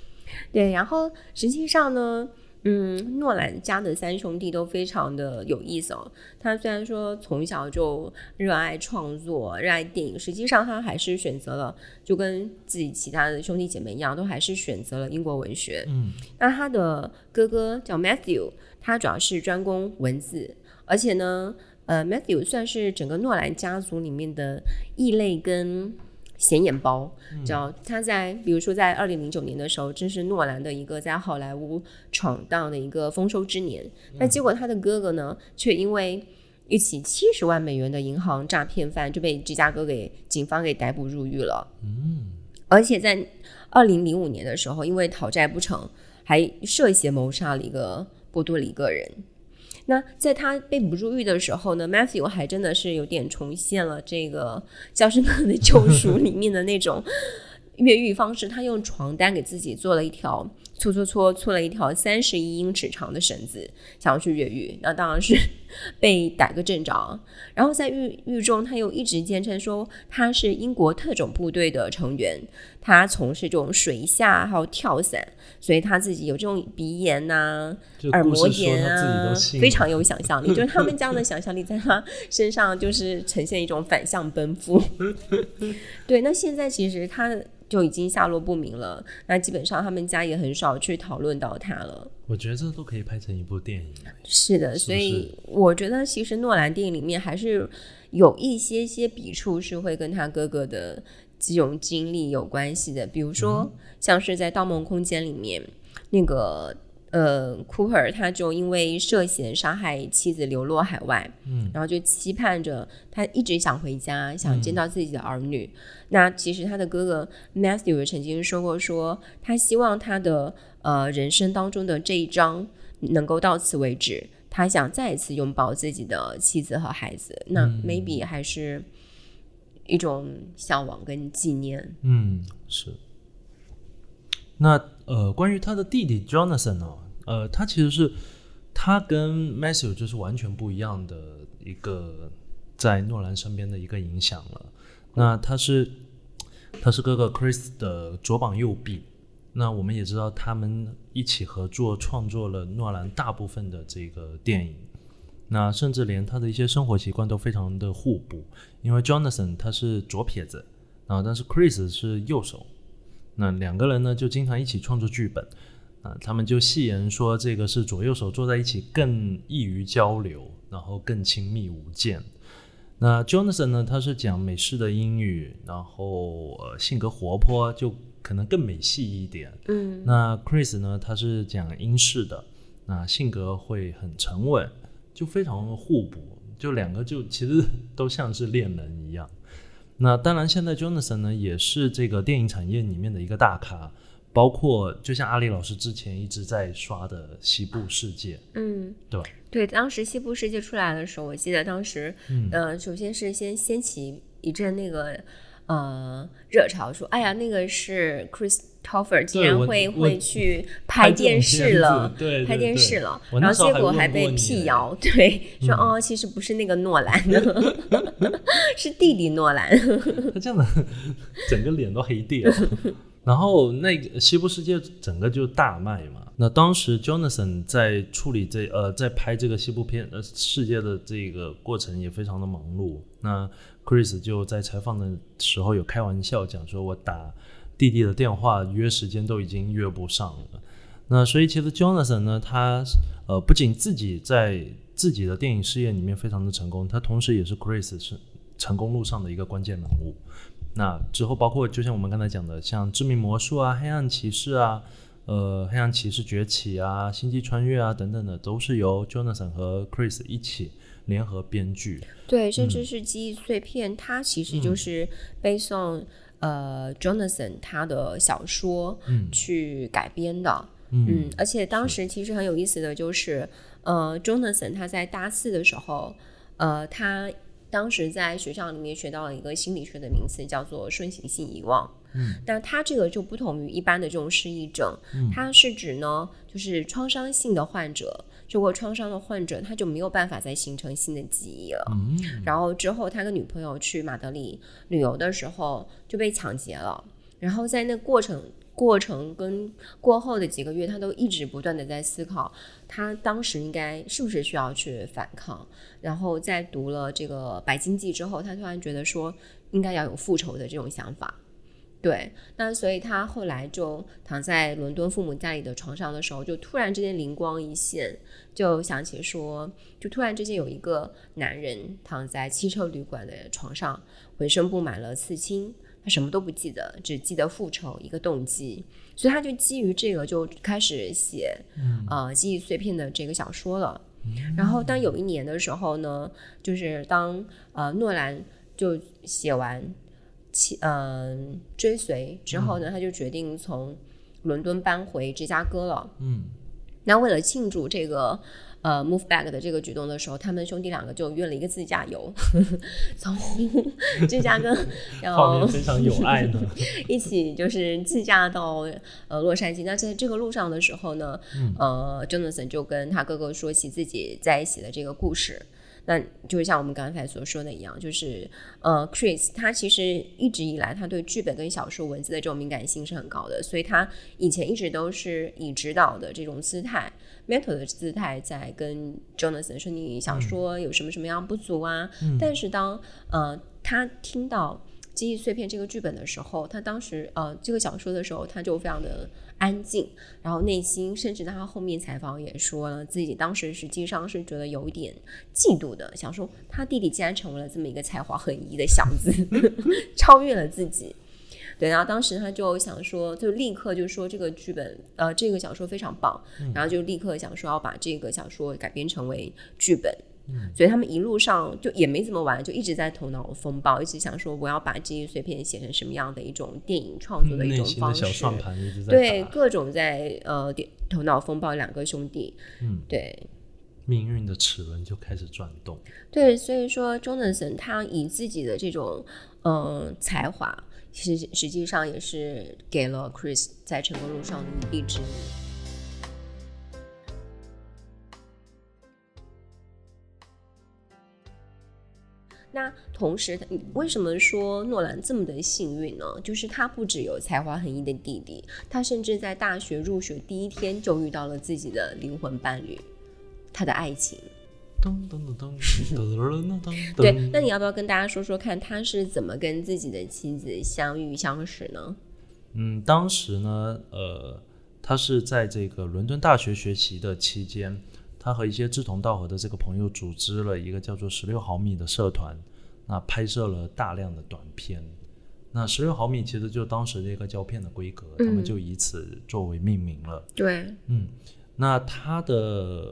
对，然后实际上呢。嗯，诺兰家的三兄弟都非常的有意思哦。他虽然说从小就热爱创作、热爱电影，实际上他还是选择了，就跟自己其他的兄弟姐妹一样，都还是选择了英国文学。嗯，那他的哥哥叫 Matthew，他主要是专攻文字，而且呢，呃，Matthew 算是整个诺兰家族里面的异类跟。显眼包，叫他在比如说在二零零九年的时候，正是诺兰的一个在好莱坞闯荡的一个丰收之年。那结果他的哥哥呢，却因为一起七十万美元的银行诈骗犯，就被芝加哥给警方给逮捕入狱了。嗯，而且在二零零五年的时候，因为讨债不成，还涉嫌谋杀了一个波多黎各人。那在他被捕入狱的时候呢，Matthew 还真的是有点重现了这个《肖申克的救赎》里面的那种越狱方式。他用床单给自己做了一条搓搓搓搓了一条三十一英尺长的绳子，想要去越狱。那当然是 被逮个正着。然后在狱狱中，他又一直坚称说他是英国特种部队的成员，他从事这种水下还有跳伞。所以他自己有这种鼻炎呐、耳膜炎啊，非常有想象力。就是他们这样的 想象力在他身上就是呈现一种反向奔赴。对，那现在其实他就已经下落不明了。那基本上他们家也很少去讨论到他了。我觉得这都可以拍成一部电影。是的，所以我觉得其实诺兰电影里面还是有一些些笔触是会跟他哥哥的。这种经历有关系的，比如说像是在《盗梦空间》里面，那个呃，Cooper 他就因为涉嫌杀害妻子流落海外，嗯，然后就期盼着他一直想回家，想见到自己的儿女。那其实他的哥哥 Matthew 曾经说过，说他希望他的呃人生当中的这一章能够到此为止，他想再一次拥抱自己的妻子和孩子。那 maybe 还是。一种向往跟纪念，嗯，是。那呃，关于他的弟弟 Jonathan 呢？呃，他其实是他跟 Matthew 就是完全不一样的一个在诺兰身边的一个影响了。那他是他是哥哥 Chris 的左膀右臂。那我们也知道，他们一起合作创作了诺兰大部分的这个电影。那甚至连他的一些生活习惯都非常的互补，因为 Jonathan 他是左撇子，啊，但是 Chris 是右手，那两个人呢就经常一起创作剧本，啊，他们就戏言说这个是左右手坐在一起更易于交流，然后更亲密无间。那 Jonathan 呢，他是讲美式的英语，然后呃性格活泼，就可能更美系一点。嗯，那 Chris 呢，他是讲英式的，那性格会很沉稳。就非常互补，就两个就其实都像是恋人一样。那当然，现在 Jonathan 呢也是这个电影产业里面的一个大咖，包括就像阿里老师之前一直在刷的《西部世界》，嗯，对对，当时《西部世界》出来的时候，我记得当时，嗯，首先是先掀起一阵那个呃热潮，说哎呀，那个是 Chris。Topher 竟然会会去拍电视了，对拍电视了，然后结果还被辟谣，对，说嗯哦，其实不是那个诺兰，是弟弟诺兰。他这样的整个脸都黑掉。然后那个西部世界整个就大卖嘛。那当时 Jonathan 在处理这呃在拍这个西部片呃世界的这个过程也非常的忙碌。那 Chris 就在采访的时候有开玩笑讲说，我打弟弟的电话约时间都已经约不上了。那所以其实 Jonathan 呢，他呃不仅自己在自己的电影事业里面非常的成功，他同时也是 Chris 是成功路上的一个关键人物。那之后包括就像我们刚才讲的，像《致命魔术》啊、《黑暗骑士》啊、呃，《黑暗骑士崛起》啊、《星际穿越》啊等等的，都是由 Jonathan 和 Chris 一起联合编剧。对，甚嗯至是记忆碎片，它其实就是背诵、呃 Jonathan 他的小说去改编的。嗯而且当时其实很有意思的就是，呃，Jonathan 他在大四的时候，呃，他当时在学校里面学到了一个心理学的名词，叫做顺行性遗忘。嗯，那他这个就不同于一般的这种失忆症，它是指呢，就是创伤性的患者，受过创伤的患者，他就没有办法再形成新的记忆了。嗯，然后之后，他跟女朋友去马德里旅游的时候就被抢劫了。然后在那过程、过程跟过后的几个月，他都一直不断的在思考，他当时应该是不是需要去反抗。然后在读了这个《白鲸记》之后，他突然觉得说，应该要有复仇的这种想法。对，那所以他后来就躺在伦敦父母家里的床上的时候，就突然之间灵光一现，就想起说，就突然之间有一个男人躺在汽车旅馆的床上，浑身布满了刺青，他什么都不记得，只记得复仇一个动机，所以他就基于这个就开始写，呃，记忆碎片的这个小说了。然后当有一年的时候呢，就是当呃诺兰就写完。其嗯、追随之后呢，他就决定从伦敦搬回芝加哥了。嗯，那为了庆祝这个呃 move back 的这个举动的时候，他们兄弟两个就约了一个自驾游，从 芝加哥，然后画面非常有爱呢。一起就是自驾到呃洛杉矶。那在这个路上的时候呢，嗯呃，Jonathan 就跟他哥哥说起自己在一起的这个故事。那就是像我们刚才所说的一样，就是呃，Chris 他其实一直以来他对剧本跟小说文字的这种敏感性是很高的，所以他以前一直都是以指导的这种姿态、mentor 的姿态在跟 Jonathan 说你小说有什么什么样不足啊。但是当呃他听到记忆碎片这个剧本的时候，他当时呃这个小说的时候，他就非常的安静，然后内心甚至他后面采访也说了，自己当时实际上是觉得有一点嫉妒的，想说他弟弟竟然成为了这么一个才华横溢的小子，超越了自己。对，然后当时他就想说，就立刻就说这个剧本，呃，这个小说非常棒，然后就立刻想说要把这个小说改编成为剧本。所以他们一路上就也没怎么玩，就一直在头脑风暴，一直想说我要把记忆碎片写成什么样的一种电影创作的一种方式。盘一直在对，各种在呃电头脑风暴两个兄弟，嗯，对命运的齿轮就开始转动。对，所以说 Jonathan 他以自己的这种嗯、呃才华，其实实际上也是给了 Chris 在成功路上的一臂之力。那同时，你为什么说诺兰这么的幸运呢？就是他不只有才华横溢的弟弟，他甚至在大学入学第一天就遇到了自己的灵魂伴侣，他的爱情。噔噔噔噔噔噔噔。对，那你要不要跟大家说说看，他是怎么跟自己的妻子相遇相识呢？嗯，当时呢，呃，他是在这个伦敦大学学习的期间，他和一些志同道合的这个朋友组织了一个叫做“十六毫米”的社团，那拍摄了大量的短片。那十六毫米其实就当时这个胶片的规格，他们就以此作为命名了。对，嗯，那他的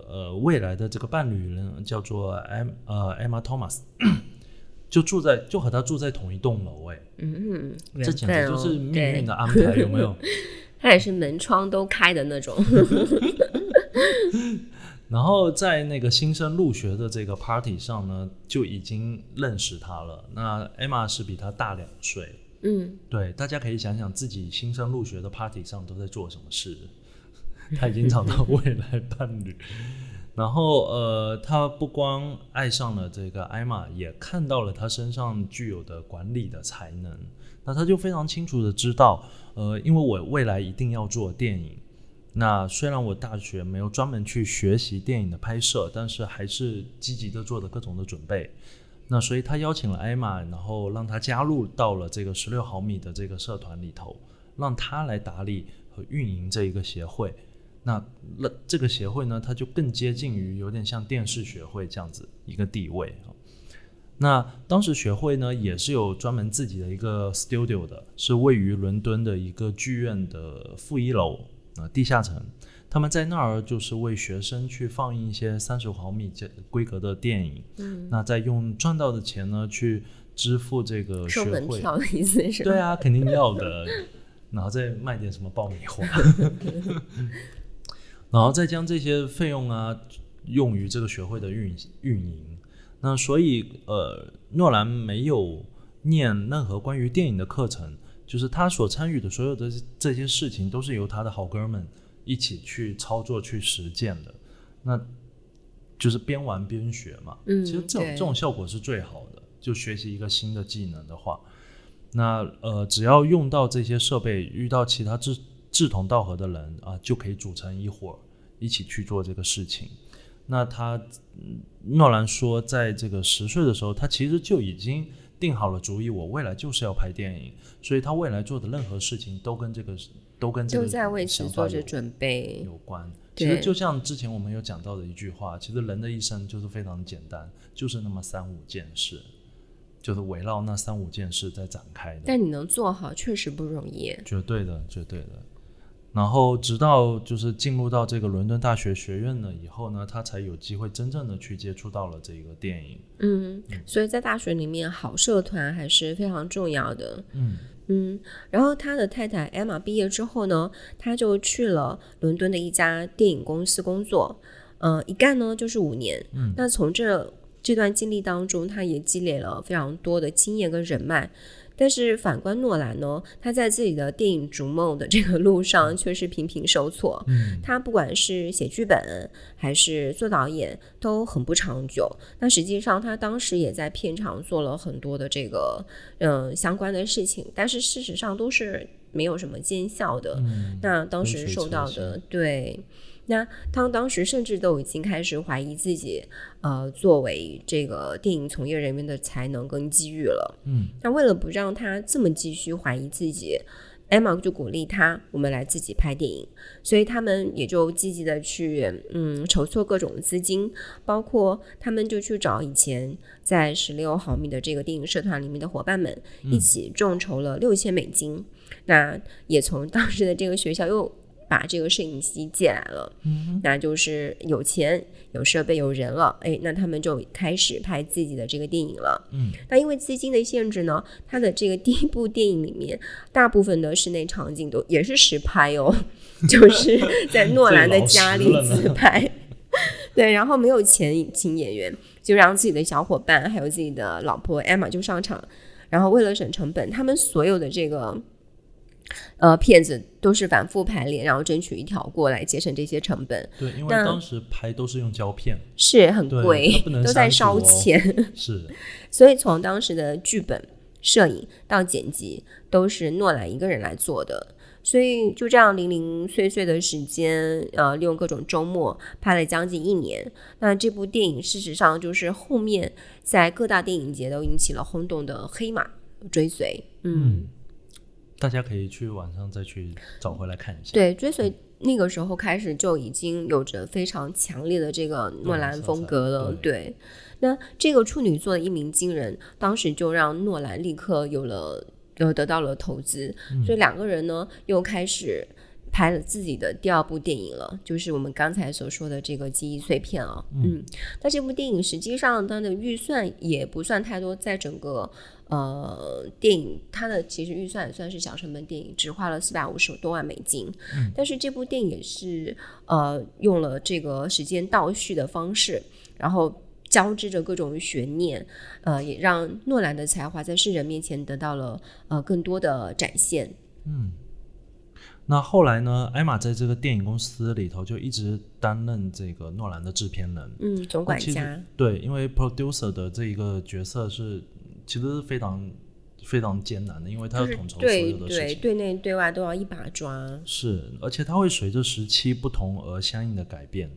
呃未来的这个伴侣呢，叫做 M 呃 Emma Thomas，就住在就和他住在同一栋楼，哎，嗯，这简直就是命运。的安排，有没有？他也是门窗都开的那种。然后在那个新生入学的这个 party 上呢，就已经认识他了。那 Emma 是比他大两岁，嗯，对，大家可以想想自己新生入学的 party 上都在做什么事。他已经找到未来伴侣，然后呃，他不光爱上了这个艾玛，也看到了他身上具有的管理的才能。那他就非常清楚的知道，呃，因为我未来一定要做电影。那虽然我大学没有专门去学习电影的拍摄，但是还是积极的做的各种的准备。那所以他邀请了艾玛，然后让他加入到了这个十六毫米的这个社团里头，让他来打理和运营这一个协会。那那这个协会呢，它就更接近于有点像电视学会这样子一个地位啊。那当时学会呢也是有专门自己的一个 studio 的，是位于伦敦的一个剧院的负一楼啊地下城。他们在那儿就是为学生去放映一些三十毫米这规格的电影。嗯，那再用赚到的钱呢去支付这个学收门会。票的意思是？对啊，肯定要的。然后再卖点什么爆米花，然后再将这些费用啊用于这个学会的运运营。那所以呃，诺兰没有念任何关于电影的课程，就是他所参与的所有的这些事情都是由他的好哥们一起去操作、去实践的。那就是边玩边学嘛。嗯其实这种这种效果是最好的。就学习一个新的技能的话，那呃，只要用到这些设备，遇到其他志志同道合的人啊，就可以组成一伙儿，一起去做这个事情。那他嗯诺兰说，在这个十岁的时候，他其实就已经定好了主意，我未来就是要拍电影，所以他未来做的任何事情都跟这个都跟这个就在为此做着准备。有关。其实就像之前我们有讲到的一句话，其实人的一生就是非常简单，就是那么三五件事，就是围绕那三五件事在展开的。但你能做好，确实不容易。绝对的，绝对的。然后直到就是进入到这个伦敦大学学院了以后呢，他才有机会真正的去接触到了这个电影。嗯，所以在大学里面，好社团还是非常重要的。嗯嗯，然后他的太太艾玛毕业之后呢，他就去了伦敦的一家电影公司工作，嗯、一干呢就是五年。嗯那从这这段经历当中，他也积累了非常多的经验跟人脉。但是反观诺兰呢，他在自己的电影逐梦的这个路上却是频频受挫。嗯他不管是写剧本还是做导演，都很不长久。那实际上，他当时也在片场做了很多的这个嗯、呃相关的事情，但是事实上都是没有什么见效的。嗯，那当时受到的薪对，那他当时甚至都已经开始怀疑自己，呃，作为这个电影从业人员的才能跟机遇了。嗯那为了不让他这么继续怀疑自己，Emma 就鼓励他，我们来自己拍电影。所以他们也就积极的去嗯筹措各种资金，包括他们就去找以前在十六毫米的这个电影社团里面的伙伴们，一起众筹了六千美金。那也从当时的这个学校又把这个摄影机借来了，嗯那就是有钱、有设备、有人了，哎，那他们就开始拍自己的这个电影了。嗯，那因为资金的限制呢，他的这个第一部电影里面，大部分的室内场景都也是实拍哦，就是 在诺兰的家里自拍。对，然后没有钱请演员，就让自己的小伙伴还有自己的老婆 Emma 就上场，然后为了省成本，他们所有的这个呃片子都是反复排练，然后争取一条过来节省这些成本，对，因为那当时拍都是用胶片，是很贵都在烧钱。是所以从当时的剧本、摄影到剪辑，都是诺兰一个人来做的。所以就这样零零碎碎的时间，呃，利用各种周末拍了将近一年。那这部电影事实上就是后面在各大电影节都引起了轰动的《黑马追随》。嗯，大家可以去网上再去找回来看一下。对，追随那个时候开始就已经有着非常强烈的这个诺兰风格了。对对，那这个处女座的一鸣惊人，当时就让诺兰立刻有了呃得到了投资，所以两个人呢又开始。拍了自己的第二部电影了，就是我们刚才所说的这个记忆碎片啊。嗯，那这部电影实际上它的预算也不算太多，在整个呃电影它的其实预算也算是小成本电影，只花了四百五十多万美金。嗯，但是这部电影也是呃用了这个时间倒叙的方式，然后交织着各种悬念，呃，也让诺兰的才华在世人面前得到了呃更多的展现。嗯，那后来呢？艾玛在这个电影公司里头就一直担任这个诺兰的制片人，嗯，总管家。对，因为 producer 的这一个角色是其实是非常非常艰难的，因为他要统筹所有的事情，对对内对外都要一把抓。是，而且他会随着时期不同而相应的改变。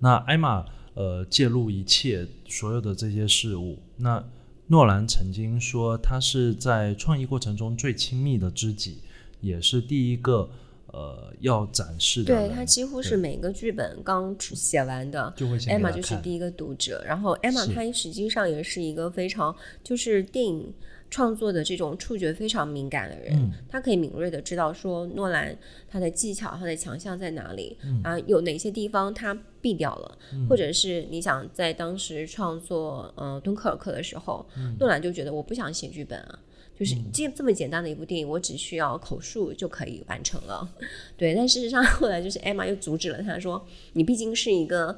那艾玛呃介入一切所有的这些事物。那诺兰曾经说，他是在创意过程中最亲密的知己，也是第一个。呃，要展示的，对他几乎是每个剧本刚写完的，就会艾玛就是第一个读者。然后艾玛她实际上也是一个非常就是电影创作的这种触觉非常敏感的人，他可以敏锐的知道说诺兰他的技巧他的强项在哪里啊，有哪些地方他避掉了，或者是你想在当时创作呃敦刻尔克的时候，诺兰就觉得我不想写剧本啊。就是这这么简单的一部电影，我只需要口述就可以完成了，对。但事实上后来就是艾玛又阻止了他，说你毕竟是一个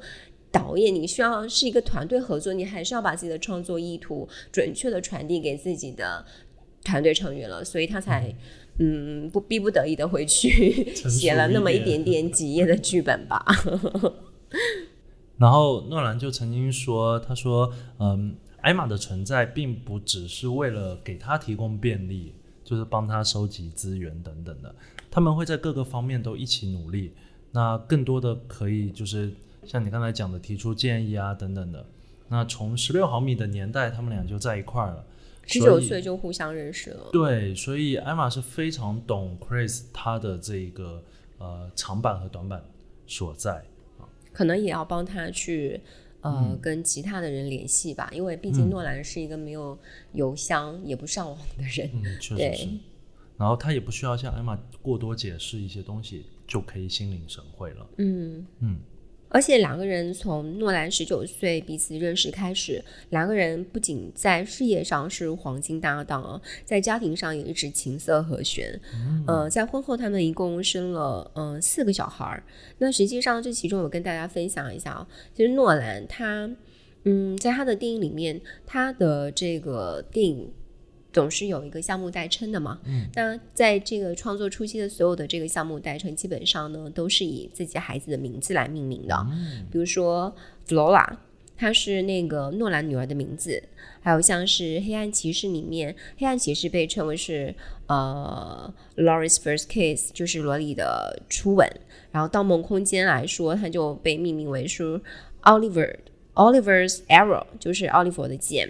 导演，你需要是一个团队合作，你还是要把自己的创作意图准确的传递给自己的团队成员了，所以他才嗯不逼不得已的回去 写了那么一点点 几页的剧本吧。然后诺兰就曾经说，他说嗯。艾玛的存在并不只是为了给他提供便利，就是帮他收集资源等等的。他们会在各个方面都一起努力。那更多的可以就是像你刚才讲的，提出建议啊等等的。那从十六毫米的年代，他们俩就在一块儿了，十九岁就互相认识了。对，所以艾玛是非常懂 Chris 他的这个呃长板和短板所在啊，可能也要帮他去。呃，跟其他的人联系吧，因为毕竟诺兰是一个没有邮箱也不上网的人，嗯，确实是。然后他也不需要向艾玛过多解释一些东西，就可以心领神会了。嗯嗯。而且两个人从诺兰十九岁彼此认识开始，两个人不仅在事业上是黄金搭档啊，在家庭上也一直琴瑟和弦。呃，在婚后他们一共生了嗯四个小孩儿。那实际上这其中我跟大家分享一下啊，其实诺兰他嗯在他的电影里面，他的这个电影。总是有一个项目代称的嘛，嗯，那在这个创作初期的所有的这个项目代称，基本上呢都是以自己孩子的名字来命名的，嗯，比如说 Flora，她是那个诺兰女儿的名字，还有像是黑暗骑士里面，黑暗骑士被称为是呃 Laurie's first kiss，就是罗莉的初吻，然后盗梦空间来说，它就被命名为是 Oliver。Oliver's Arrow 就是奥利弗的剑，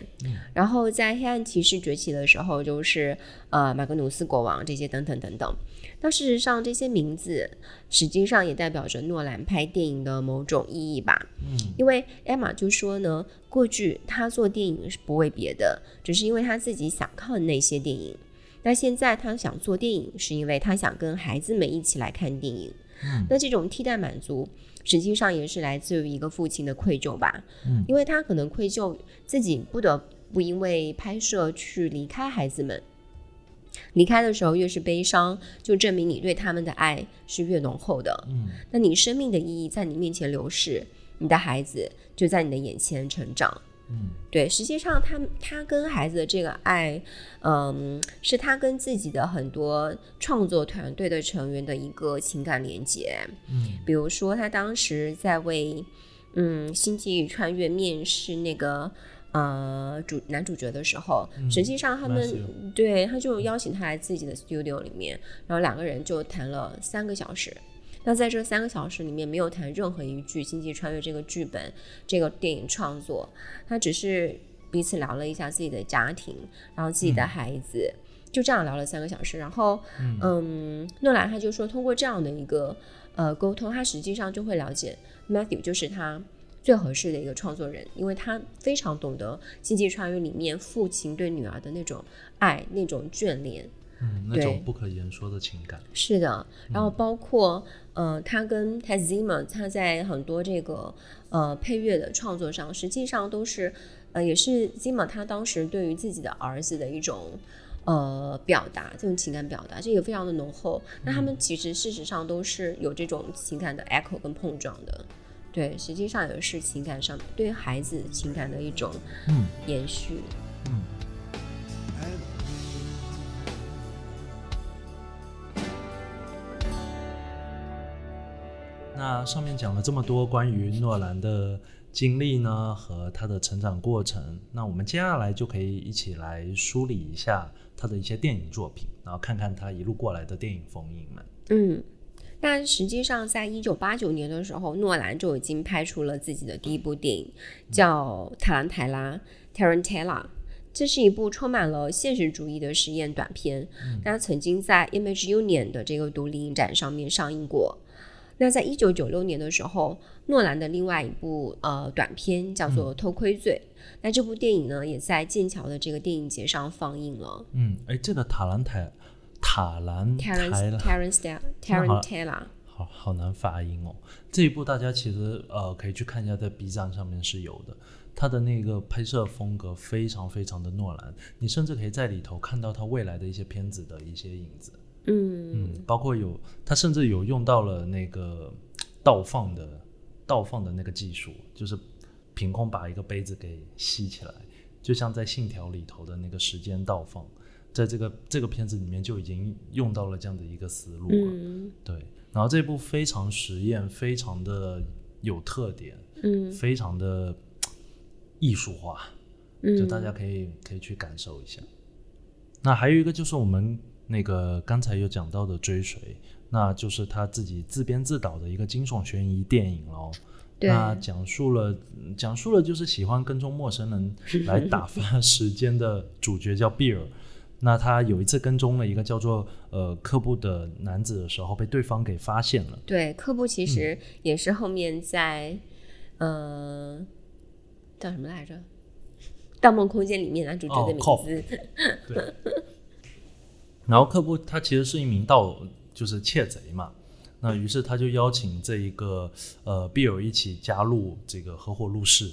然后在黑暗骑士崛起的时候，就是呃马格努斯国王这些等等等等。但事实上，这些名字实际上也代表着诺兰拍电影的某种意义吧。嗯，因为艾玛就说呢，过去他做电影是不为别的，只是因为他自己想看那些电影。那现在他想做电影，是因为他想跟孩子们一起来看电影。嗯，那这种替代满足。实际上也是来自于一个父亲的愧疚吧，嗯，因为他可能愧疚自己不得不因为拍摄去离开孩子们，离开的时候越是悲伤，就证明你对他们的爱是越浓厚的，嗯，那你生命的意义在你面前流逝，你的孩子就在你的眼前成长。嗯，对，实际上他他跟孩子的这个爱，嗯，是他跟自己的很多创作团队的成员的一个情感连接。嗯，比如说他当时在为嗯《星际穿越》面试那个呃主男主角的时候，实际上他们对他就邀请他来自己的 studio 里面，然后两个人就谈了三个小时。那在这三个小时里面，没有谈任何一句《星际穿越》这个剧本、这个电影创作，他只是彼此聊了一下自己的家庭，然后自己的孩子，就这样聊了三个小时。然后，嗯，诺兰他就说，通过这样的一个呃沟通，他实际上就会了解 Matthew 就是他最合适的一个创作人，因为他非常懂得《星际穿越》里面父亲对女儿的那种爱、那种眷恋。嗯，那种不可言说的情感是的。然后包括呃，他跟 t a z i m a 他在很多这个呃配乐的创作上，实际上都是呃，也是 Zima 他当时对于自己的儿子的一种呃表达，这种情感表达，这个非常的浓厚。那他们其实事实上都是有这种情感的 echo 跟碰撞的。对，实际上也是情感上对孩子情感的一种嗯延续。嗯。那上面讲了这么多关于诺兰的经历呢，和他的成长过程，那我们接下来就可以一起来梳理一下他的一些电影作品，然后看看他一路过来的电影风影们。嗯，那实际上在一九八九年的时候，诺兰就已经拍出了自己的第一部电影，叫《塔兰泰拉》（Tarantella）。这是一部充满了现实主义的实验短片，它曾经在 Image Union 的这个独立影展上面上映过。那在一九九六年的时候，诺兰的另外一部呃短片叫做《偷窥罪》，那这部电影呢也在剑桥的这个电影节上放映了。嗯，哎，这个塔兰台塔兰 Tarantella，好好难发音哦。这一部大家其实呃可以去看一下，在 B 站上面是有的。它的那个拍摄风格非常非常的诺兰，你甚至可以在里头看到他未来的一些片子的一些影子。嗯嗯，包括有他甚至有用到了那个倒放的倒放的那个技术，就是凭空把一个杯子给吸起来，就像在《信条》里头的那个时间倒放，在这个这个片子里面就已经用到了这样的一个思路了。嗯对，然后这部非常实验，非常的有特点，嗯非常的艺术化，嗯，就大家可以可以去感受一下。那还有一个就是我们那个刚才有讲到的追随，那就是他自己自编自导的一个惊悚悬疑电影喽。那讲述了讲述了就是喜欢跟踪陌生人来打发 时间的主角叫比尔。那他有一次跟踪了一个叫做呃科布的男子的时候，被对方给发现了。对，科布嗯其实也是后面在，呃，叫什么来着，《盗梦空间》里面男主角的名哦字。对。然后克布他其实是一名盗，就是窃贼嘛。那于是他就邀请这一个呃比尔一起加入这个合伙入室。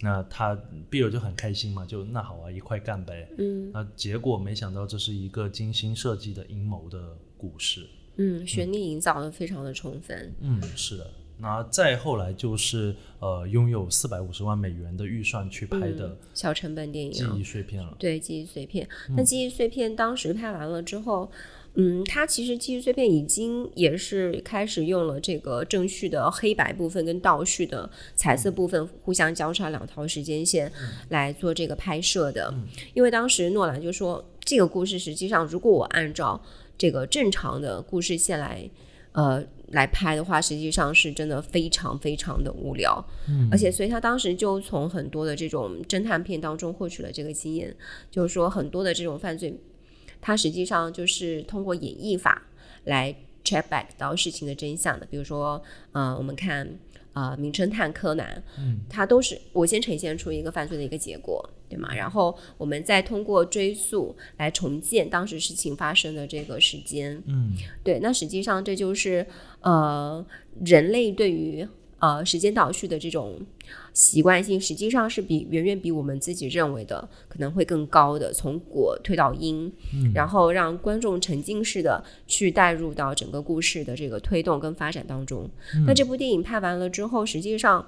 那他比尔就很开心嘛，就那好啊，一块干呗。嗯那结果没想到这是一个精心设计的阴谋的故事。嗯，悬念营造的非常的充分。嗯，是的。那再后来就是呃拥有四百五十万美元的预算去拍的嗯小成本电影啊记忆碎片了。对，记忆碎片。嗯那记忆碎片当时拍完了之后，嗯，它其实记忆碎片已经也是开始用了这个正序的黑白部分跟倒序的彩色部分互相交叉两条时间线来做这个拍摄的。因为当时诺兰就说，这个故事实际上如果我按照这个正常的故事线来。呃，来拍的话，实际上是真的非常非常的无聊，嗯，而且所以他当时就从很多的这种侦探片当中获取了这个经验，就是说很多的这种犯罪，它实际上就是通过演绎法来 check back 到事情的真相的。比如说，呃，我们看呃《名侦探柯南》，嗯，它都是我先呈现出一个犯罪的一个结果，对吗？然后我们再通过追溯来重建当时事情发生的这个时间，嗯对，那实际上这就是呃人类对于呃时间倒序的这种习惯性，实际上是比远远比我们自己认为的可能会更高的，从果推到因，然后让观众沉浸式的去带入到整个故事的这个推动跟发展当中。那这部电影拍完了之后，实际上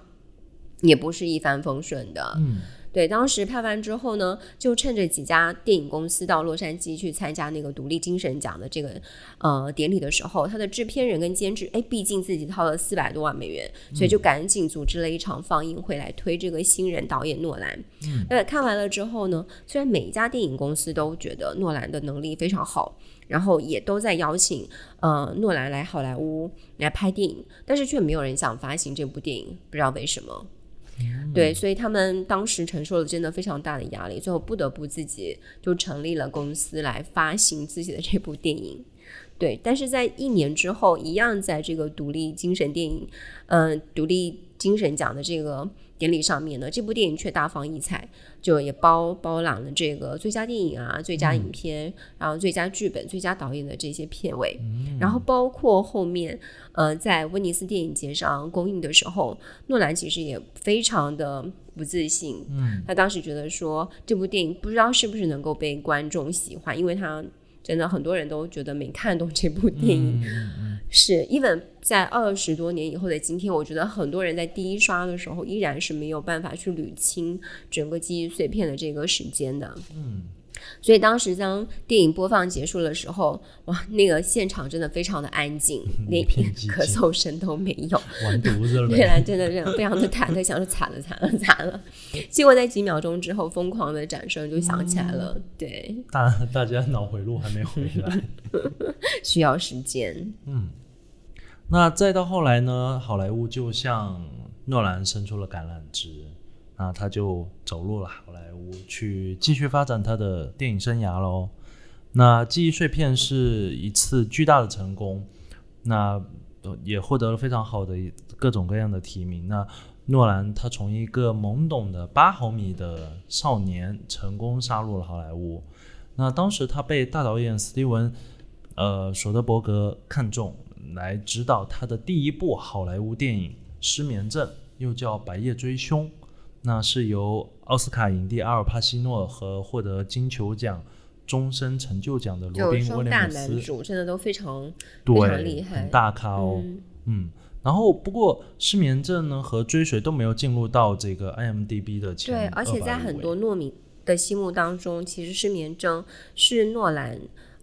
也不是一帆风顺的，嗯对，当时拍完之后呢，就趁着几家电影公司到洛杉矶去参加那个独立精神奖的这个呃典礼的时候，他的制片人跟监制，哎，毕竟自己掏了四百多万美元，所以就赶紧组织了一场放映会来推这个新人导演诺兰。那看完了之后呢，虽然每一家电影公司都觉得诺兰的能力非常好，然后也都在邀请呃诺兰来好莱坞来拍电影，但是却没有人想发行这部电影，不知道为什么。对，所以他们当时承受了真的非常大的压力，最后不得不自己就成立了公司来发行自己的这部电影。对，但是在一年之后，一样在这个独立精神电影，嗯、独立精神奖的这个典礼上面呢，这部电影却大放异彩，就也包包揽了这个最佳电影啊、最佳影片，然后最佳剧本、最佳导演的这些片尾，然后包括后面，呃，在威尼斯电影节上公映的时候，诺兰其实也非常的不自信，嗯，他当时觉得说这部电影不知道是不是能够被观众喜欢，因为他真的很多人都觉得没看懂这部电影。是，even 在二十多年以后的今天，我觉得很多人在第一刷的时候依然是没有办法去捋清整个记忆碎片的这个时间的。嗯，所以当时当电影播放结束的时候，哇，那个现场真的非常的安静，连片咳嗽声都没有。完犊子了对啦，真的是非常的忐忑，想说惨了惨了惨了。结果在几秒钟之后，疯狂的掌声就响起来了。对，大大家脑回路还没回来。需要时间。嗯那再到后来呢，好莱坞就向诺兰伸出了橄榄枝，那他就走入了好莱坞，去继续发展他的电影生涯喽。那《记忆碎片》是一次巨大的成功，那也获得了非常好的各种各样的提名。那诺兰他从一个懵懂的八毫米的少年，成功杀入了好莱坞。那当时他被大导演斯蒂文呃索德伯格看中，来指导他的第一部好莱坞电影《失眠症》，又叫《白夜追凶》。那是由奥斯卡影帝阿尔帕西诺和获得金球奖终身成就奖的罗宾威廉姆斯，男主真的都非常非常厉对，害，很大咖哦。嗯嗯，然后不过失眠症呢和追随都没有进入到这个 IMDB 的前对，而且在很多糯米的心目当中，其实失眠症是诺兰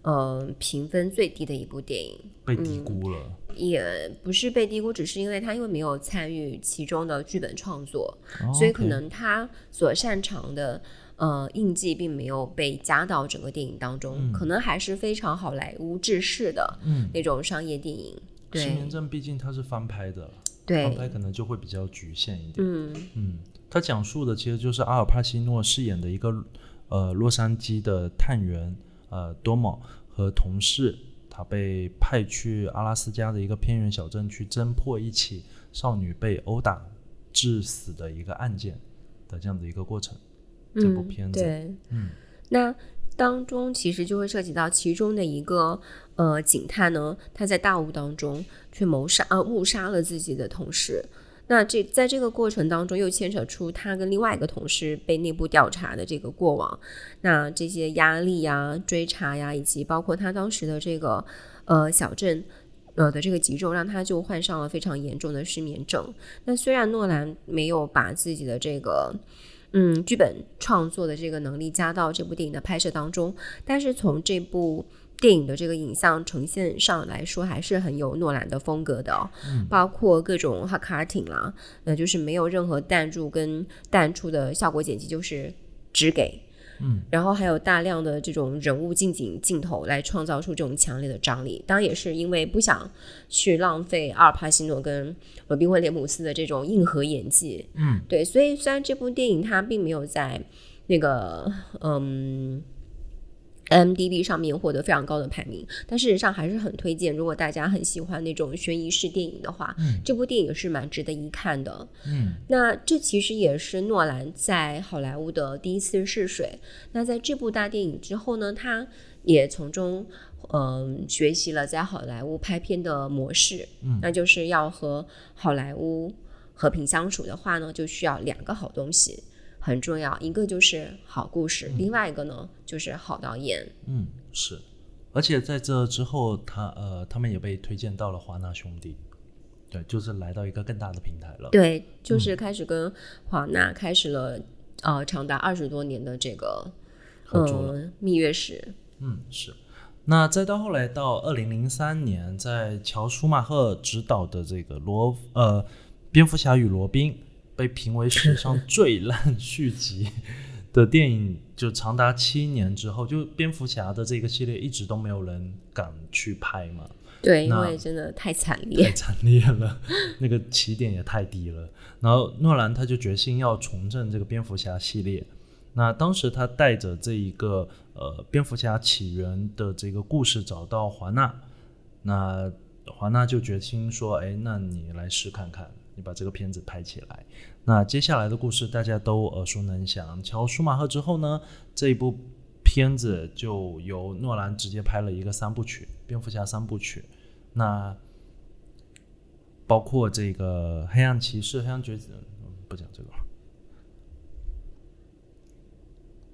呃评分最低的一部电影。被低估了。也不是被低估，只是因为他因为没有参与其中的剧本创作，哦所以可能他所擅长的呃印记并没有被加到整个电影当中，可能还是非常好莱坞制式的嗯那种商业电影。对失眠症毕竟它是翻拍的，翻拍，可能就会比较局限一点。嗯嗯，它讲述的其实就是阿尔帕西诺饰演的一个呃洛杉矶的探员呃多某和同事，他被派去阿拉斯加的一个偏远小镇去侦破一起少女被殴打致死的一个案件的这样的一个过程。这部嗯片子，对，嗯，那当中其实就会涉及到其中的一个呃警探呢，他在大雾当中去谋杀呃误杀了自己的同事。那这在这个过程当中，又牵扯出他跟另外一个同事被内部调查的这个过往。那这些压力呀、追查呀，以及包括他当时的这个呃小镇呃的这个急重，让他就患上了非常严重的失眠症。那虽然诺兰没有把自己的这个嗯剧本创作的这个能力加到这部电影的拍摄当中，但是从这部电影的这个影像呈现上来说，还是很有诺兰的风格的、哦，包括各种 hard cutting 啦，那，就是没有任何淡入跟淡出的效果剪辑，就是只给。嗯，然后还有大量的这种人物近景镜头来创造出这种强烈的张力，当然也是因为不想去浪费阿尔帕西诺跟罗宾威廉姆斯的这种硬核演技，嗯，对，所以虽然这部电影它并没有在那个嗯 IMDB 上面获得非常高的排名，但事实上还是很推荐。如果大家很喜欢那种悬疑式电影的话，这部电影是蛮值得一看的。嗯，那这其实也是诺兰在好莱坞的第一次试水。那在这部大电影之后呢，他也从中嗯、学习了在好莱坞拍片的模式，嗯那就是要和好莱坞和平相处的话呢，就需要两个好东西。很重要，一个就是好故事，另外一个呢就是好导演。嗯，是，而且在这之后，他呃，他们也被推荐到了华纳兄弟，对，就是来到一个更大的平台了。对，就是开始跟华纳开始了呃长达二十多年的这个呃蜜月史。嗯，是。那再到后来，到二零零三年，在乔舒马赫执导的这个罗呃《蝙蝠侠与罗宾》被评为史上最烂续集的电影，就长达七年之后，就蝙蝠侠的这个系列一直都没有人敢去拍嘛，对，因那为真的太惨烈太。惨烈了，那个起点也太低了。然后诺兰他就决心要重振这个蝙蝠侠系列。那当时他带着这一个呃蝙蝠侠起源的这个故事找到华纳，那华纳就决心说，哎，那你来试看看，你把这个片子拍起来。那接下来的故事大家都耳熟能详。乔舒马赫之后呢，这一部片子就由诺兰直接拍了一个三部曲，蝙蝠侠三部曲。那包括这个黑暗骑士、黑暗决子，嗯不讲这个了。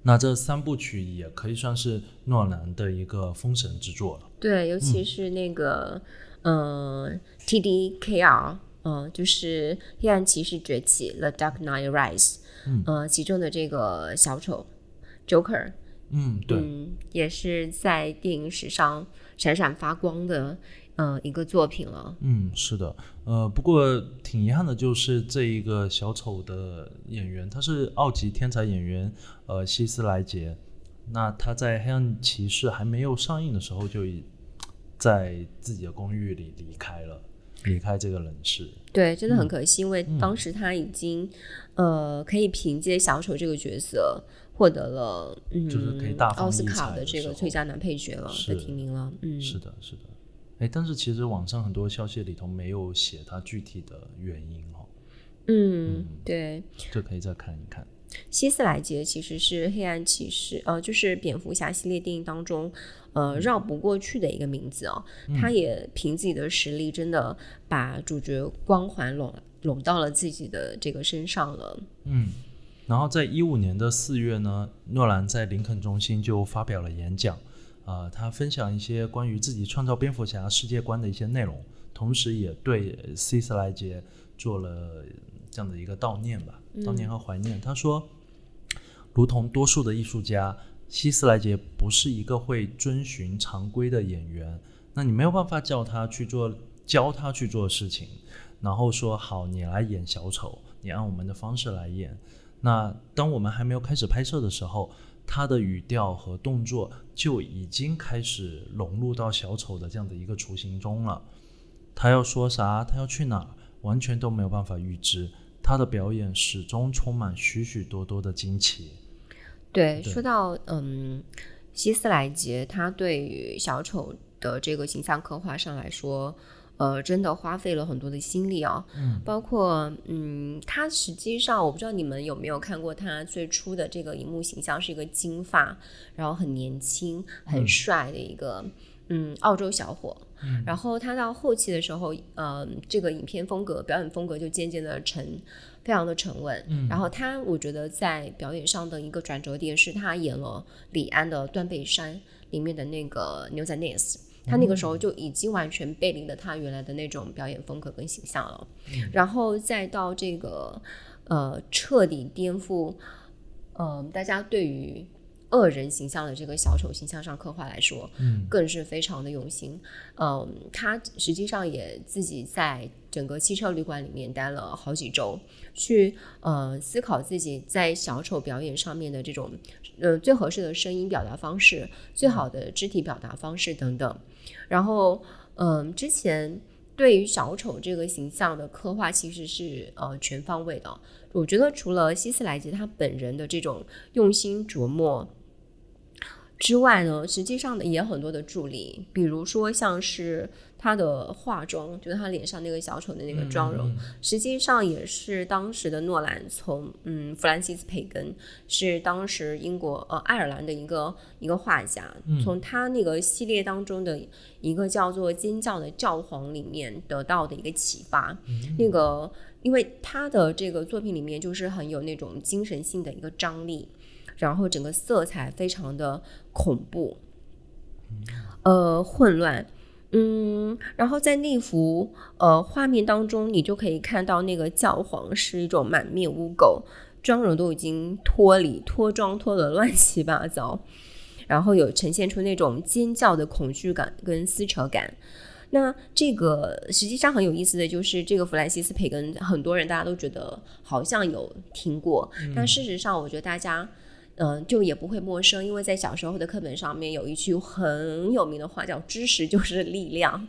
那这三部曲也可以算是诺兰的一个封神之作了。对，尤其是那个，嗯、t d k r 嗯、就是《黑暗骑士崛起》（The Dark Knight Rise），嗯，呃，其中的这个小丑 Joker，嗯，对，嗯，也是在电影史上闪闪发光的，嗯，一个作品了。嗯，是的，呃，不过挺遗憾的，就是这一个小丑的演员，他是奥吉天才演员，呃，希斯莱杰。那他在《黑暗骑士》还没有上映的时候，就已在自己的公寓里离开了，离开这个人世。对，真的很可惜，因为当时他已经，呃，可以凭借小丑这个角色获得了，嗯，就是可以大放奥斯卡的这个最佳男配角了是。的提名了，嗯，是的，是的。哎，但是其实网上很多消息里头没有写他具体的原因哦，嗯，对，这可以再看一看。希斯莱杰其实是黑暗骑士，呃，就是蝙蝠侠系列电影当中，呃，绕不过去的一个名字哦。他也凭自己的实力，真的把主角光环拢拢到了自己的这个身上了。嗯然后在一五年的四月呢，诺兰在林肯中心就发表了演讲，啊、他分享一些关于自己创造蝙蝠侠世界观的一些内容，同时也对希斯莱杰做了这样的一个悼念吧，悼念和怀念。他说，如同多数的艺术家，希斯莱杰不是一个会遵循常规的演员，那你没有办法叫他去做，教他去做事情，然后说好，你来演小丑，你按我们的方式来演。那当我们还没有开始拍摄的时候，他的语调和动作就已经开始融入到小丑的这样的一个雏形中了。他要说啥，他要去哪，完全都没有办法预知。他的表演始终充满许许多多的惊奇。对，对说到嗯，希斯莱杰，他对于小丑的这个形象刻画上来说，呃，真的花费了很多的心力啊。嗯，包括嗯，他实际上我不知道你们有没有看过他最初的这个荧幕形象是一个金发，然后很年轻、很帅的一个嗯澳洲小伙。然后他到后期的时候，呃，这个影片风格、表演风格就渐渐的沉，非常的沉稳。然后他，我觉得在表演上的一个转折点是他演了李安的《断背山》里面的那个牛仔 Ness。他那个时候就已经完全背离了他原来的那种表演风格跟形象了，然后再到这个呃彻底颠覆，呃大家对于恶人形象的这个小丑形象上刻画来说，嗯，更是非常的用心。嗯，他实际上也自己在整个汽车旅馆里面待了好几周，去呃思考自己在小丑表演上面的这种呃最合适的声音表达方式、最好的肢体表达方式等等。然后，嗯、之前对于小丑这个形象的刻画其实是呃全方位的。我觉得除了希斯莱杰他本人的这种用心琢磨。之外呢，实际上呢也很多的助理，比如说像是他的化妆，就是他脸上那个小丑的那个妆容，实际上也是当时的诺兰从嗯弗兰西斯培根是当时英国呃爱尔兰的一个一个画家，从他那个系列当中的一个叫做《尖叫的教皇》里面得到的一个启发，那个因为他的这个作品里面就是很有那种精神性的一个张力。然后整个色彩非常的恐怖，呃，混乱，嗯，然后在那幅呃画面当中，你就可以看到那个教皇是一种满面污垢，妆容都已经脱离脱妆脱得乱七八糟，然后有呈现出那种尖叫的恐惧感跟撕扯感。那这个实际上很有意思的就是，这个弗兰西斯培根，很多人大家都觉得好像有听过，但事实上，我觉得大家。嗯，就也不会陌生，因为在小时候的课本上面有一句很有名的话，叫“知识就是力量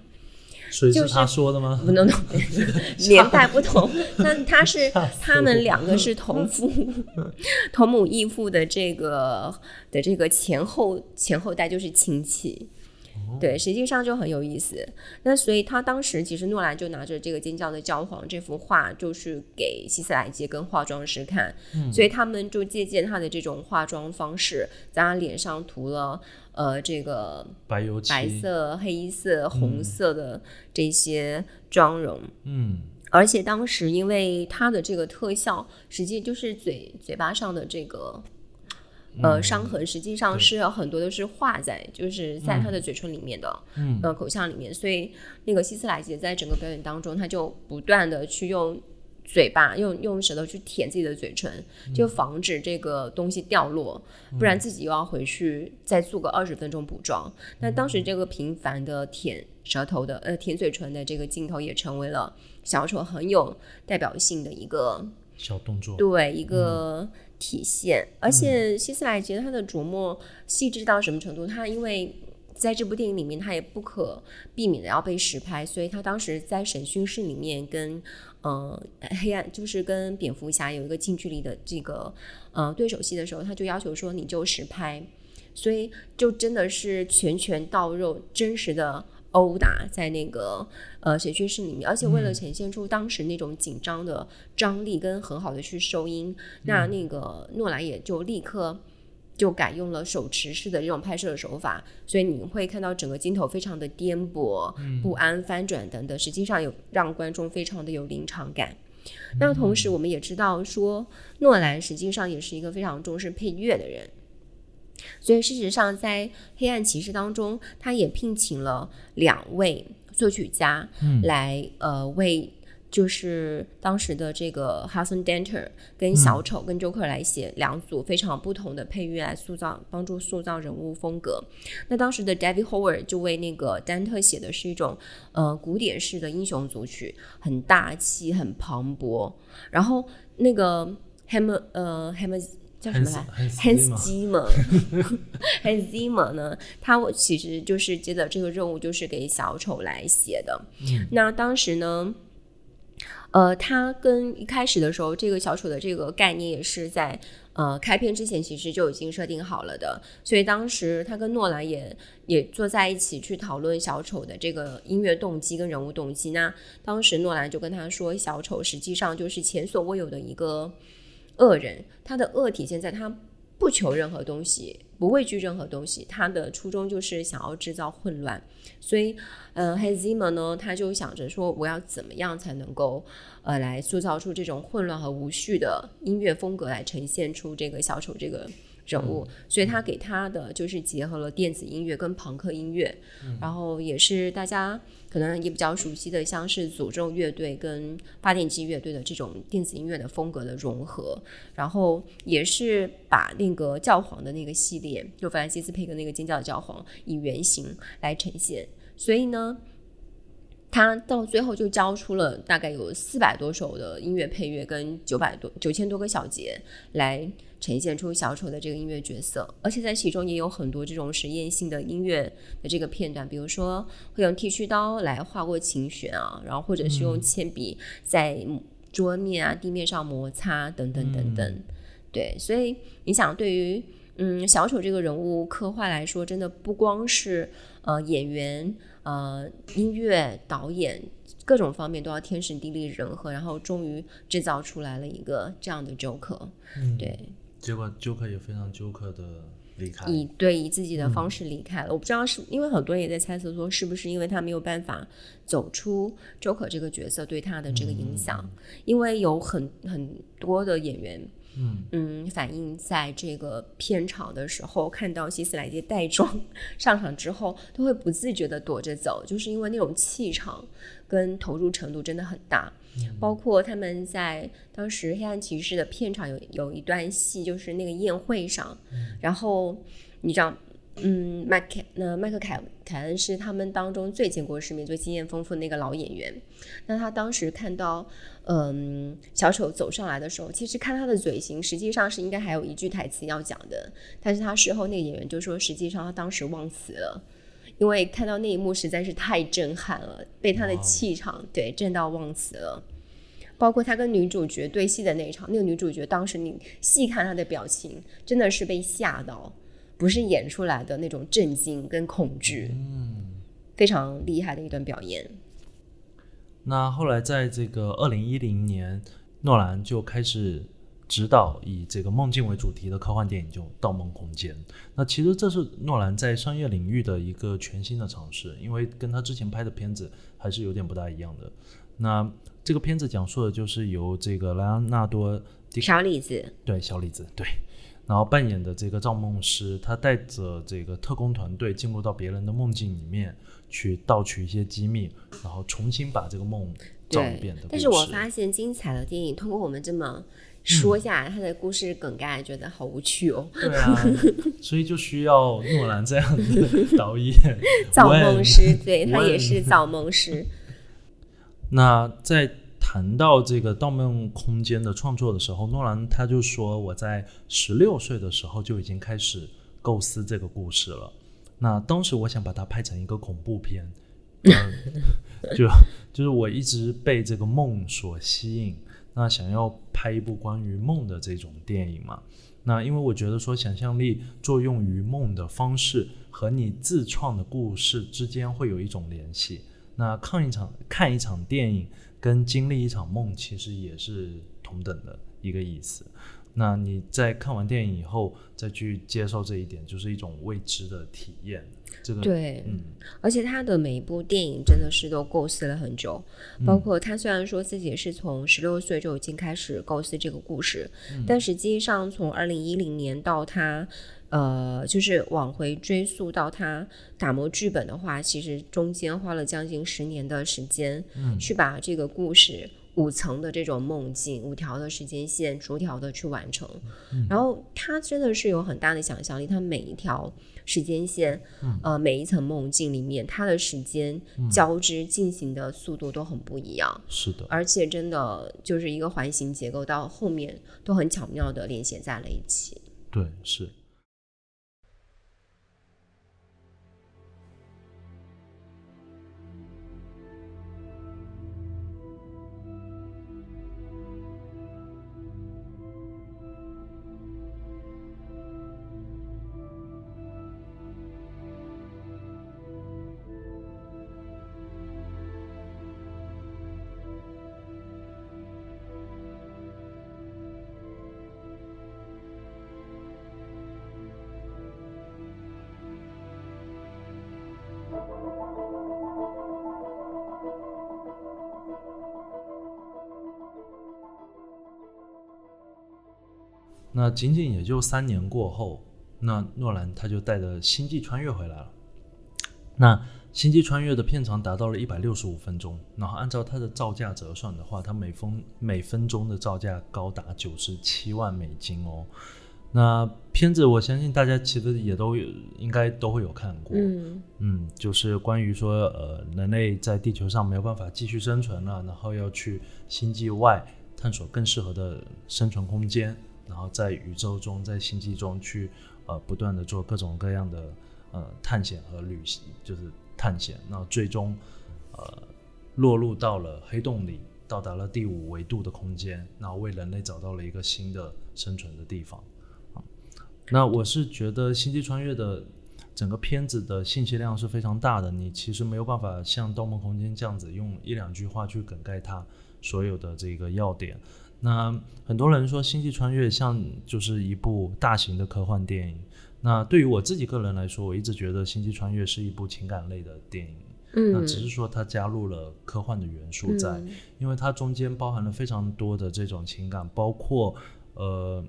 所以就是是他说的”。吗？不能，年代不同，但 他是他们两个 是同父同母异父的这个的这个前后前后代就是亲戚。对，实际上就很有意思。那所以他当时其实诺兰就拿着这个《尖叫的教皇》这幅画，就是给希斯莱杰跟化妆师看，所以他们就借鉴他的这种化妆方式，在他脸上涂了呃这个白油漆，白色、黑色、红色的这些妆容。嗯，而且当时因为它的这个特效，实际就是嘴嘴巴上的这个呃伤痕，实际上是有很多都是画在就是在他的嘴唇里面的，嗯。呃口腔里面，所以那个希斯莱杰在整个表演当中，他就不断的去用。嘴巴用用舌头去舔自己的嘴唇，就防止这个东西掉落，不然自己又要回去再做个二十分钟补妆。那当时这个频繁的舔舌头的呃舔嘴唇的这个镜头，也成为了小丑很有代表性的一个小动作，对一个体现。而且希斯莱杰他的琢磨细致到什么程度？他因为在这部电影里面，他也不可避免的要被实拍，所以他当时在审讯室里面跟呃黑暗，就是跟蝙蝠侠有一个近距离的这个呃对手戏的时候，他就要求说你就实拍，所以就真的是拳拳到肉，真实的。殴打在那个呃审讯室里面，而且为了呈现出当时那种紧张的张力跟很好的去收音，那那个诺兰也就立刻就改用了手持式的这种拍摄的手法，所以你会看到整个镜头非常的颠簸、不安、翻转等等，实际上有让观众非常的有临场感。那同时，我们也知道说，诺兰实际上也是一个非常重视配乐的人，所以事实上在《黑暗骑士》当中，他也聘请了两位作曲家来、呃为。就是当时的这个 Hudson Denter 跟小丑跟 Joker 来写两组非常不同的配乐来塑造，帮助塑造人物风格。那当时的 David Howard 就为那个丹特写的是一种呃古典式的英雄组曲，很大气、很磅礴。然后那个 Hammer 呃 Ham 叫什么来 Hans- Hans Zimmer Hans Zimmer 呢，他其实就是接的这个任务，就是给小丑来写的。那当时呢？呃，他跟一开始的时候，这个小丑的这个概念也是在呃开篇之前其实就已经设定好了的，所以当时他跟诺兰也也坐在一起去讨论小丑的这个音乐动机跟人物动机。那当时诺兰就跟他说，小丑实际上就是前所未有的一个恶人，他的恶体现在他不求任何东西，不畏惧任何东西，他的初衷就是想要制造混乱。所以，呃 a z a 呢，他就想着说，我要怎么样才能够，呃，来塑造出这种混乱和无序的音乐风格，来呈现出这个小丑这个人物。所以他给他的就是结合了电子音乐跟朋克音乐，然后也是大家可能也比较熟悉的，像是诅咒乐队跟发电机乐队的这种电子音乐的风格的融合，然后也是把那个教皇的那个系列，就弗兰西斯佩克那个尖叫的教皇以原型来呈现，所以呢。他到最后就交出了大概有四百多首的音乐配乐跟九百多九千多个小节来呈现出小丑的这个音乐角色，而且在其中也有很多这种实验性的音乐的这个片段，比如说会用剃须刀来划过琴弦啊，然后或者是用铅笔在桌面啊、地面上摩擦等等等等。对，所以你想，对于嗯小丑这个人物刻画来说，真的不光是呃演员、呃音乐、导演各种方面都要天时地利人和，然后终于制造出来了一个这样的 Joker。对，结果 Joker 也非常 Joker 的离开，以对以自己的方式离开了。我不知道是因为很多人也在猜测说，是不是因为他没有办法走出 Joker 这个角色对他的这个影响？因为有很很多的演员。嗯反映在这个片场的时候，看到希斯莱杰带妆 上场之后，都会不自觉的躲着走，就是因为那种气场跟投入程度真的很大。包括他们在当时《黑暗骑士》的片场有有一段戏，就是那个宴会上，然后你知道。嗯，麦克那麦克凯凯恩是他们当中最见过世面、最经验丰富的那个老演员。那他当时看到嗯小丑走上来的时候，其实看他的嘴型，实际上是应该还有一句台词要讲的。但是他事后那个演员就说，实际上他当时忘词了，因为看到那一幕实在是太震撼了，被他的气场对震到忘词了。包括他跟女主角对戏的那一场，那个女主角当时你细看她的表情，真的是被吓到。不是演出来的那种震惊跟恐惧，嗯，非常厉害的一段表演。那后来在这个二零一零年，诺兰就开始指导以这个梦境为主题的科幻电影，就《盗梦空间》。那其实这是诺兰在商业领域的一个全新的尝试，因为跟他之前拍的片子还是有点不大一样的。那这个片子讲述的就是由这个莱昂纳多·迪小李子，对小李子，对，然后扮演的这个造梦师，他带着这个特工团队进入到别人的梦境里面去盗取一些机密，然后重新把这个梦造一遍的。但是我发现精彩的电影，通过我们这么说下来，它的故事梗概觉得好无趣哦。对啊，所以就需要诺兰这样的导演，造梦师，对他也是造梦师。那在谈到这个《盗梦空间》的创作的时候，诺兰他就说，我在十六岁的时候就已经开始构思这个故事了。那当时我想把它拍成一个恐怖片，嗯就就是我一直被这个梦所吸引，那想要拍一部关于梦的这种电影嘛。那因为我觉得说想象力作用于梦的方式和你自创的故事之间会有一种联系。那看一场看一场电影跟经历一场梦其实也是同等的一个意思。那你在看完电影以后再去接受这一点，就是一种未知的体验。这个对，嗯，而且他的每一部电影真的是都构思了很久，包括他虽然说自己是从十六岁就已经开始构思这个故事，但实际上从二零一零年到他。呃，就是往回追溯到他打磨剧本的话，其实中间花了将近十年的时间，嗯去把这个故事五层的这种梦境、五条的时间线逐条的去完成。然后他真的是有很大的想象力，他每一条时间线，呃，每一层梦境里面，他的时间交织进行的速度都很不一样，是的，而且真的就是一个环形结构，到后面都很巧妙的连写在了一起。对，是。那仅仅也就三年过后，那诺兰他就带着《星际穿越》回来了。那《星际穿越》的片长达到了一百六十五分钟，然后按照它的造价折算的话，它每分每分钟的造价高达九十七万美金哦。那片子我相信大家其实也都有，应该都会有看过。嗯嗯，就是关于说，呃，人类在地球上没有办法继续生存了，然后要去星际外探索更适合的生存空间，然后在宇宙中，在星际中去，呃，不断的做各种各样的呃探险和旅行，就是探险，那最终，呃，落入到了黑洞里，到达了第五维度的空间，然后为人类找到了一个新的生存的地方。那我是觉得《星际穿越》的整个片子的信息量是非常大的，你其实没有办法像《盗梦空间》这样子用一两句话去梗概它所有的这个要点。那很多人说《星际穿越》像就是一部大型的科幻电影。那对于我自己个人来说，我一直觉得《星际穿越》是一部情感类的电影。嗯那嗯只是说它加入了科幻的元素在，嗯因为它中间包含了非常多的这种情感，包括呃，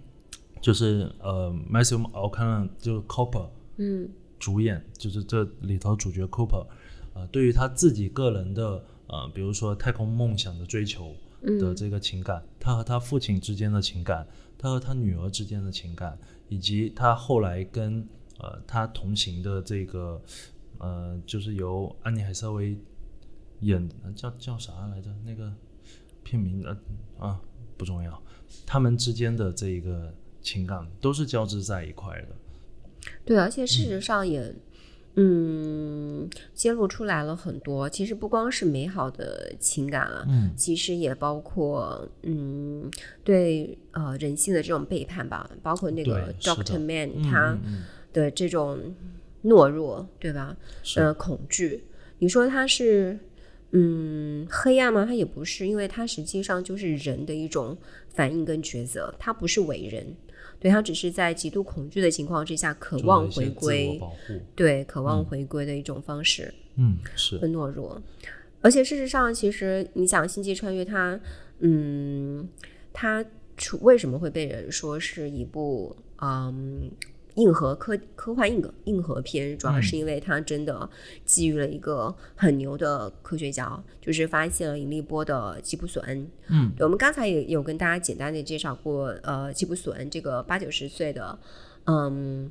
就是呃，Matthew O'Connor 就是 Cooper 嗯主演，就是这里头主角 Cooper，呃，对于他自己个人的呃，比如说太空梦想的追求的这个情感，他和他父亲之间的情感，他和他女儿之间的情感，以及他后来跟呃他同行的这个呃，就是由安妮海瑟薇演的，叫叫啥来着？那个片名呃啊不重要，他们之间的这一个情感都是交织在一块的。对，而且事实上也，嗯，揭露出来了很多。其实不光是美好的情感啊，嗯其实也包括嗯，对呃人性的这种背叛吧，包括那个 Doctor Man 嗯他的这种懦弱，对吧？是呃，恐惧。你说他是嗯黑暗吗？他也不是，因为他实际上就是人的一种反应跟抉择，他不是伟人。对他只是在极度恐惧的情况之下，渴望回归，对，渴望回归的一种方式，嗯，是很懦弱。而且事实上，其实你想《星际穿越》它，嗯，它出为什么会被人说是一部嗯硬核科科幻硬核硬核片，主要是因为它真的基于了一个很牛的科学家，就是发现了引力波的吉普索恩。嗯，我们刚才也有跟大家简单的介绍过，呃，吉普索恩这个八九十岁的嗯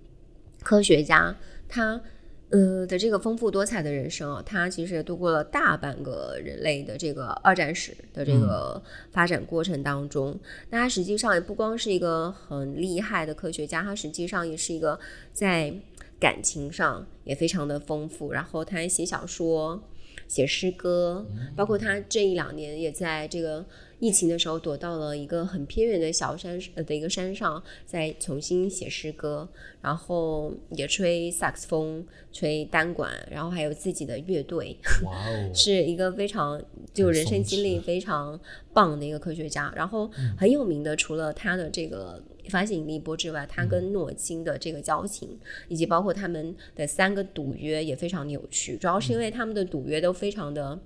科学家，他。呃的这个丰富多彩的人生啊，他其实也度过了大半个人类的这个二战史的这个发展过程当中。那他实际上也不光是一个很厉害的科学家，他实际上也是一个在感情上也非常的丰富。然后他还写小说、写诗歌，包括他这一两年也在这个。疫情的时候，躲到了一个很偏远的小山呃的一个山上，再重新写诗歌，然后也吹萨克斯风、吹单管，然后还有自己的乐队。哇哦，是一个非常就人生经历非常棒的一个科学家。然后很有名的，除了他的这个发现引力波之外，他跟诺金的这个交情，以及包括他们的三个赌约也非常有趣。主要是因为他们的赌约都非常的。嗯，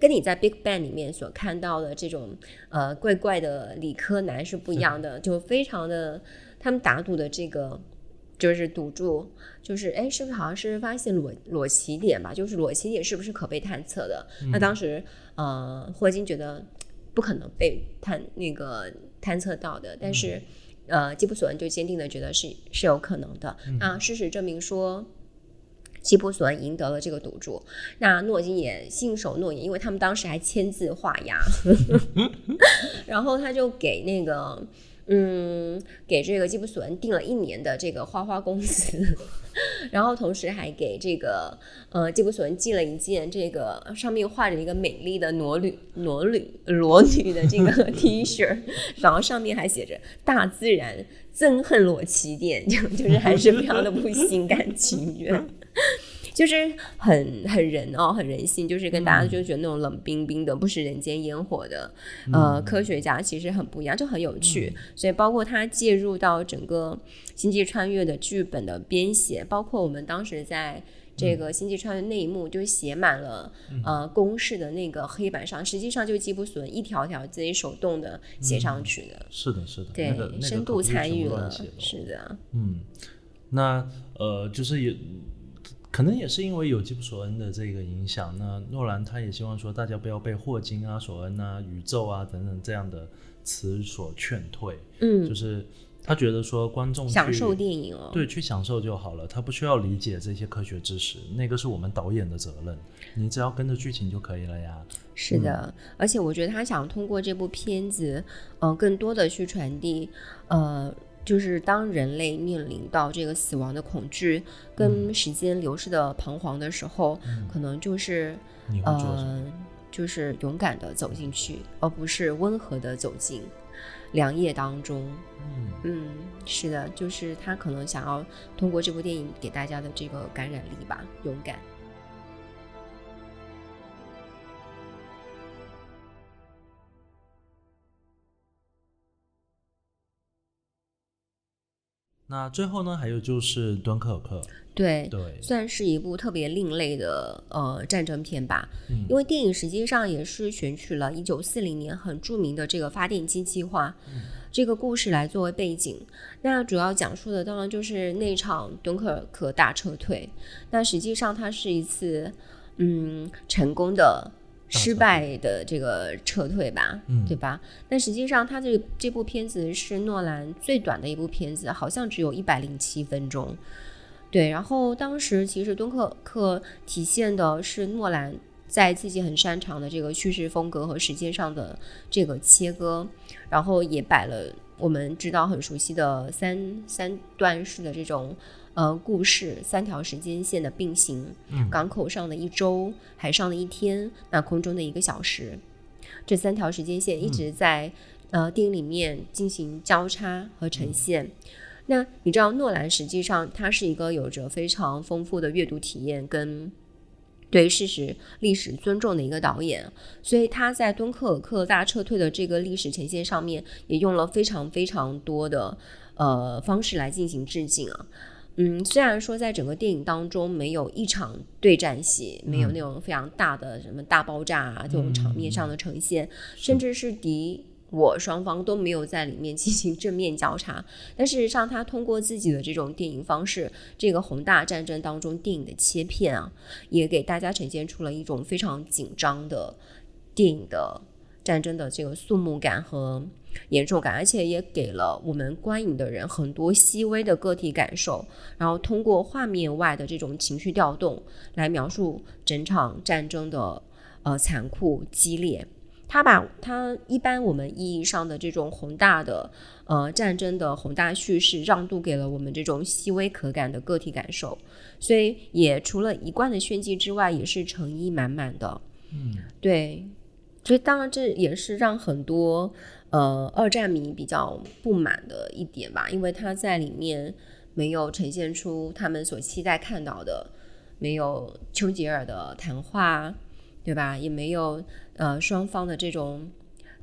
跟你在 Big Bang 里面所看到的这种呃怪怪的理科男是不一样的，就非常的他们打赌的这个就是赌注，就是哎，是不是好像是发现裸裸奇点吧？就是裸奇点是不是可被探测的？那当时呃霍金觉得不可能被探那个探测到的，但是呃基普索恩就坚定的觉得是是有可能的。那事实证明说。吉普索恩赢得了这个赌注，那诺金也信守诺言，因为他们当时还签字画押，然后他就给那个，嗯，给这个吉普索恩定了一年的这个花花公子，然后同时还给这个呃吉普索恩寄了一件这个上面画着一个美丽的裸女裸女裸女的这个 T 恤，然后上面还写着“大自然憎恨裸奇点”，就就是还是非常的不心甘情愿。就是很很人哦，很人性，就是跟大家就觉得那种冷冰冰的、不食人间烟火的呃科学家，其实很不一样，就很有趣。所以包括他介入到整个星际穿越的剧本的编写，包括我们当时在这个星际穿越那一幕，就写满了呃公式的那个黑板上，实际上就吉普索恩一条条自己手动的写上去的。是的，是的，对，深度参与了，是的，嗯，那呃，就是也。可能也是因为有吉普索恩的这个影响，那诺兰他也希望说大家不要被霍金啊、索恩啊、宇宙啊等等这样的词所劝退。嗯，就是他觉得说观众享受电影哦，对，去享受就好了，他不需要理解这些科学知识，那个是我们导演的责任，你只要跟着剧情就可以了呀。是的，而且我觉得他想通过这部片子，呃，更多的去传递，呃。就是当人类面临到这个死亡的恐惧跟时间流逝的彷徨的时候，可能就是呃，就是勇敢的走进去，而不是温和的走进良夜当中。嗯嗯，是的，就是他可能想要通过这部电影给大家的这个感染力吧，勇敢。那最后呢，还有就是《敦刻尔克》，对对，算是一部特别另类的呃战争片吧。嗯，因为电影实际上也是选取了一九四零年很著名的这个发电机计划这个故事来作为背景。那主要讲述的当然就是那场敦刻尔克大撤退。那实际上它是一次嗯成功的。失败的这个撤退吧，对吧？但实际上，他这这部片子是诺兰最短的一部片子，好像只有一百零七分钟。对，然后当时其实敦刻克体现的是诺兰在自己很擅长的这个叙事风格和时间上的这个切割，然后也摆了我们知道很熟悉的三三段式的这种。呃，故事三条时间线的并行，港口上的一周，海上的一天，那空中的一个小时，这三条时间线一直在呃电影里面进行交叉和呈现。那你知道诺兰实际上他是一个有着非常丰富的阅读体验跟对事实历史尊重的一个导演，所以他在敦刻尔克大撤退的这个历史呈现上面也用了非常非常多的呃方式来进行致敬啊。嗯，虽然说在整个电影当中没有一场对战戏，没有那种非常大的什么大爆炸啊这种场面上的呈现，甚至是敌我双方都没有在里面进行正面交叉，但事实上，他通过自己的这种电影方式，这个宏大战争当中电影的切片啊，也给大家呈现出了一种非常紧张的电影的战争的这个肃穆感和严重感，而且也给了我们观影的人很多细微的个体感受，然后通过画面外的这种情绪调动来描述整场战争的呃残酷激烈。他把他一般我们意义上的这种宏大的呃战争的宏大叙事让渡给了我们这种细微可感的个体感受，所以也除了一贯的炫技之外，也是诚意满满的。嗯，对，所以当然这也是让很多呃二战迷比较不满的一点吧，因为他在里面没有呈现出他们所期待看到的，没有丘吉尔的谈话，对吧？也没有。呃，双方的这种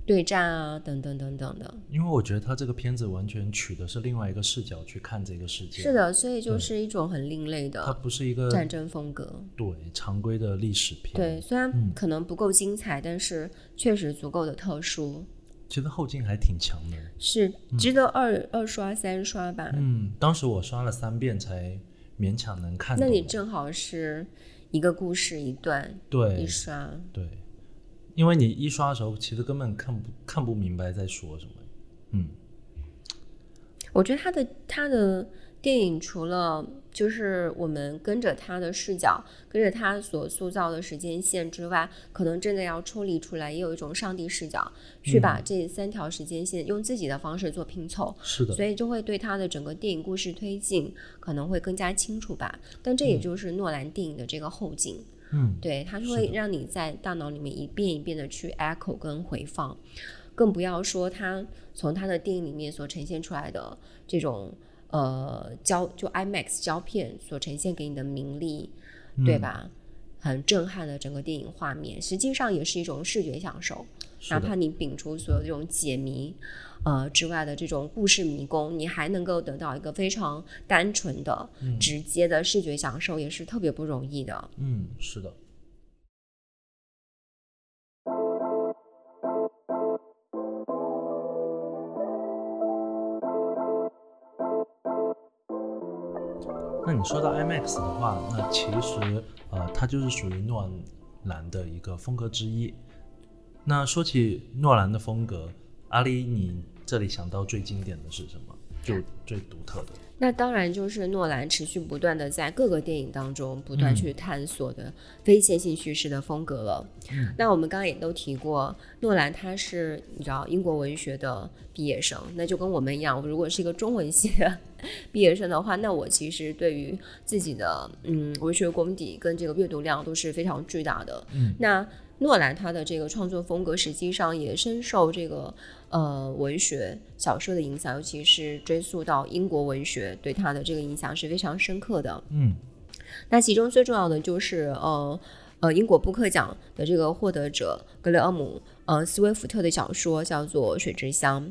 对战啊，等等等等的。因为我觉得他这个片子完全取的是另外一个视角去看这个世界。是的，所以就是一种很另类的。它不是一个战争风格。对，常规的历史片。对，虽然可能不够精彩，但是确实足够的特殊。其实后劲还挺强的。是值得二二刷三刷吧？嗯，当时我刷了三遍才勉强能看。那你正好是一个故事一段，对，一刷，对。因为你一刷的时候，其实根本看不看不明白在说什么。嗯，我觉得他的他的电影除了就是我们跟着他的视角，跟着他所塑造的时间线之外，可能真的要抽离出来，也有一种上帝视角去把这三条时间线用自己的方式做拼凑。是的，所以就会对他的整个电影故事推进可能会更加清楚吧。但这也就是诺兰电影的这个后劲。嗯，对，它会让你在大脑里面一遍一遍的去 echo 跟回放，更不要说它从它的电影里面所呈现出来的这种呃胶就 IMAX 胶片所呈现给你的名利，对吧？很震撼的整个电影画面，实际上也是一种视觉享受。哪怕你摒除所有这种解谜呃之外的这种故事迷宫，你还能够得到一个非常单纯的、直接的视觉享受，也是特别不容易的。嗯，是的。那你说到 IMAX 的话，那其实呃，它就是属于诺兰的一个风格之一。那说起诺兰的风格，阿里，你这里想到最经典的是什么？就最独特的？那当然就是诺兰持续不断的在各个电影当中不断去探索的非线性叙事的风格了。那我们刚刚也都提过，诺兰他是你知道英国文学的毕业生，那就跟我们一样，如果是一个中文系的毕业生的话，那我其实对于自己的嗯文学功底跟这个阅读量都是非常巨大的。嗯，那诺兰他的这个创作风格实际上也深受这个。呃，文学小说的影响，尤其是追溯到英国文学，对他的这个影响是非常深刻的。嗯，那其中最重要的就是呃呃，英国布克奖的这个获得者格雷厄姆呃斯威夫特的小说叫做《水之乡》。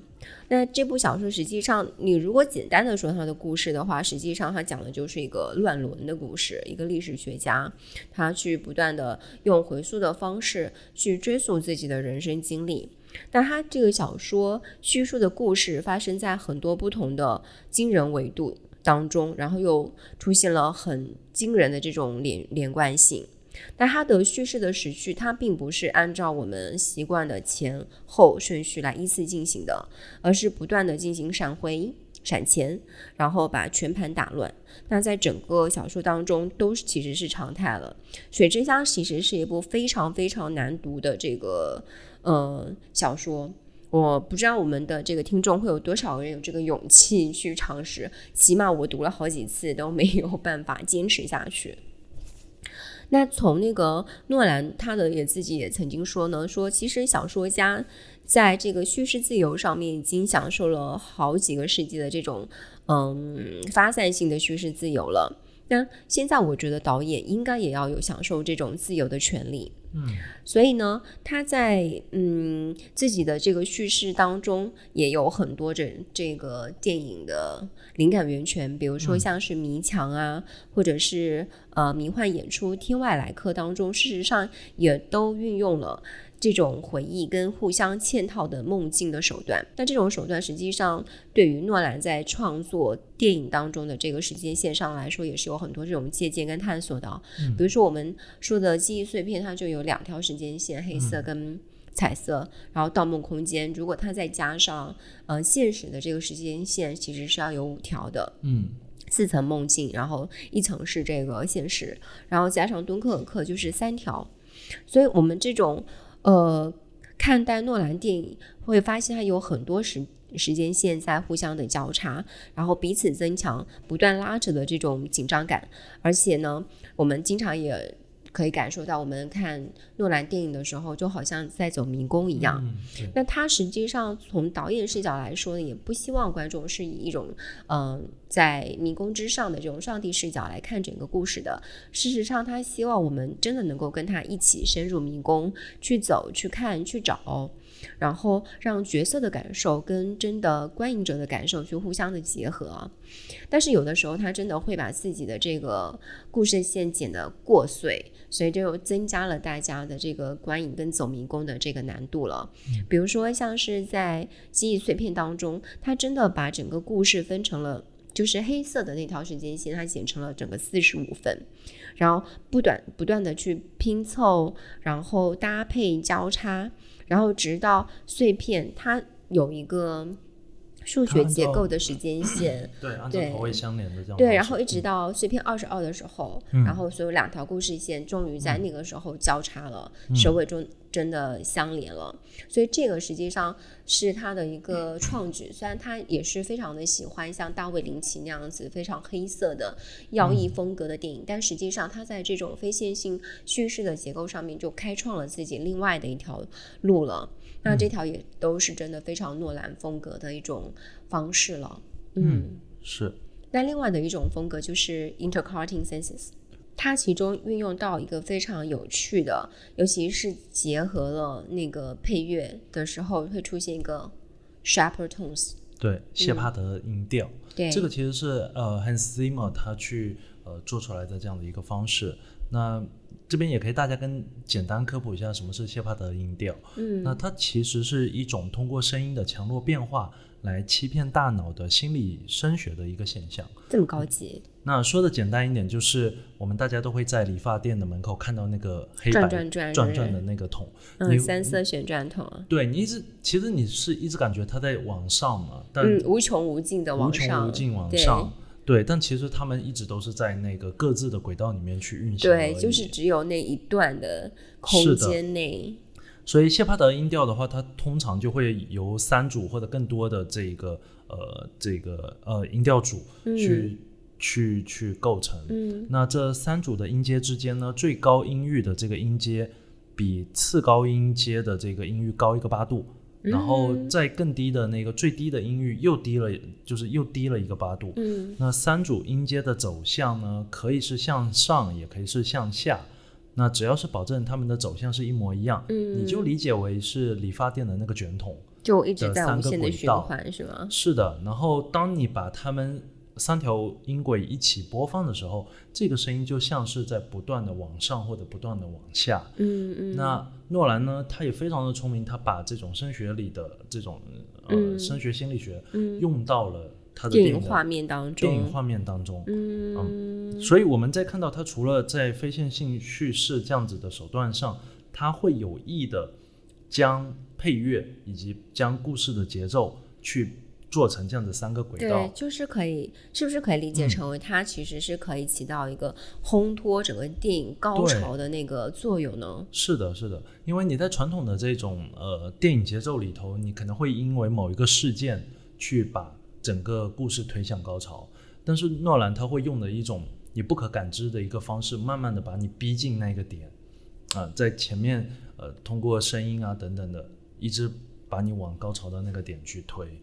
那这部小说实际上，你如果简单的说它的故事的话，实际上它讲的就是一个乱伦的故事，一个历史学家他去不断的用回溯的方式去追溯自己的人生经历。但他这个小说叙述的故事发生在很多不同的惊人维度当中，然后又出现了很惊人的这种连连贯性。但它的叙事的时序，它并不是按照我们习惯的前后顺序来依次进行的，而是不断的进行闪回、闪前，然后把全盘打乱。那在整个小说当中，都是其实是常态了。《水之乡》其实是一部非常非常难读的这个。呃，小说，我不知道我们的这个听众会有多少人有这个勇气去尝试，起码我读了好几次都没有办法坚持下去。那从那个诺兰，他的也自己也曾经说呢，说其实小说家在这个叙事自由上面已经享受了好几个世纪的这种嗯发散性的叙事自由了。那现在我觉得导演应该也要有享受这种自由的权利。嗯，所以呢，他在嗯自己的这个叙事当中也有很多这这个电影的灵感源泉，比如说像是《迷墙》啊，或者是呃迷幻演出《天外来客》当中，事实上也都运用了这种回忆跟互相嵌套的梦境的手段。那这种手段实际上对于诺兰在创作电影当中的这个时间线上来说，也是有很多这种借鉴跟探索的啊。比如说我们说的记忆碎片，它就有两条时间线，黑色跟彩色。然后《盗梦空间》，如果它再加上呃现实的这个时间线，其实是要有五条的。嗯四层梦境，然后一层是这个现实，然后加上敦刻尔克就是三条。所以我们这种呃看待诺兰电影，会发现它有很多时时间线在互相的交叉，然后彼此增强、不断拉扯的这种紧张感。而且呢，我们经常也可以感受到，我们看诺兰电影的时候，就好像在走迷宫一样。嗯，那他实际上从导演视角来说呢，也不希望观众是以一种嗯、呃在迷宫之上的这种上帝视角来看整个故事的。事实上，他希望我们真的能够跟他一起深入迷宫，去走、去看、去找，然后让角色的感受跟真的观影者的感受去互相的结合啊。但是有的时候，他真的会把自己的这个故事线剪得过碎，所以就增加了大家的这个观影跟走迷宫的这个难度了。比如说，像是在记忆碎片当中，他真的把整个故事分成了。就是黑色的那条时间线，它剪成了整个四十五分，然后不断不断的去拼凑，然后搭配交叉，然后直到碎片它有一个数学结构的时间线，对，按照对头尾相连的这样。对，然后一直嗯到碎片二十二的时候，嗯然后所有两条故事线终于在那个时候交叉了，首尾中真的相连了。所以这个实际上是他的一个创举，虽然他也是非常的喜欢像大卫林奇那样子非常黑色的妖异风格的电影，但实际上他在这种非线性叙事的结构上面就开创了自己另外的一条路了。那这条也都是真的非常诺兰风格的一种方式了。嗯是，那另外的一种风格就是 intercutting senses，它其中运用到一个非常有趣的，尤其是结合了那个配乐的时候，会出现一个 sharper tones。对，谢帕德音调。嗯对，这个其实是呃 Hans Zimmer 他去呃做出来的这样的一个方式。那这边也可以大家跟简单科普一下什么是谢帕德音调。嗯，那它其实是一种通过声音的强弱变化来欺骗大脑的心理声学的一个现象。这么高级，那说的简单一点，就是我们大家都会在理发店的门口看到那个黑白转转转转转的那个桶，嗯，你三色旋转桶啊，对你一直其实你是一直感觉它在往上嘛，但嗯，无穷无尽的往上，穷无尽往对。上，对，但其实他们一直都是在那个各自的轨道里面去运行对，就是只有那一段的空间内，所以谢帕德音调的话，它通常就会由三组或者更多的这个呃这个呃音调组去、去去构成。嗯那这三组的音阶之间呢，最高音域的这个音阶比次高音阶的这个音域高一个八度。然后在更低的那个最低的音域又低了，就是又低了一个八度。嗯那三组音阶的走向呢，可以是向上，也可以是向下。那只要是保证它们的走向是一模一样，嗯你就理解为是理发店的那个卷筒。就一直在的三个无限的循轨道环，是吗？是的，然后当你把它们三条音轨一起播放的时候，这个声音就像是在不断的往上或者不断的往下。嗯嗯，那诺兰呢，他也非常的聪明，他把这种声学里的这种呃、嗯声学心理学嗯用到了他的电影画面当中，电影画面当中。嗯所以我们在看到他除了在非线性叙事这样子的手段上，他会有意的将配乐以及将故事的节奏去做成这样的三个轨道对，就是可以，是不是可以理解成为它其实是可以起到一个烘托整个电影高潮的那个作用呢？是的，是的，因为你在传统的这种呃电影节奏里头，你可能会因为某一个事件去把整个故事推向高潮，但是诺兰他会用的一种你不可感知的一个方式，慢慢的把你逼近那个点，啊、在前面呃通过声音啊等等的，一直把你往高潮的那个点去推。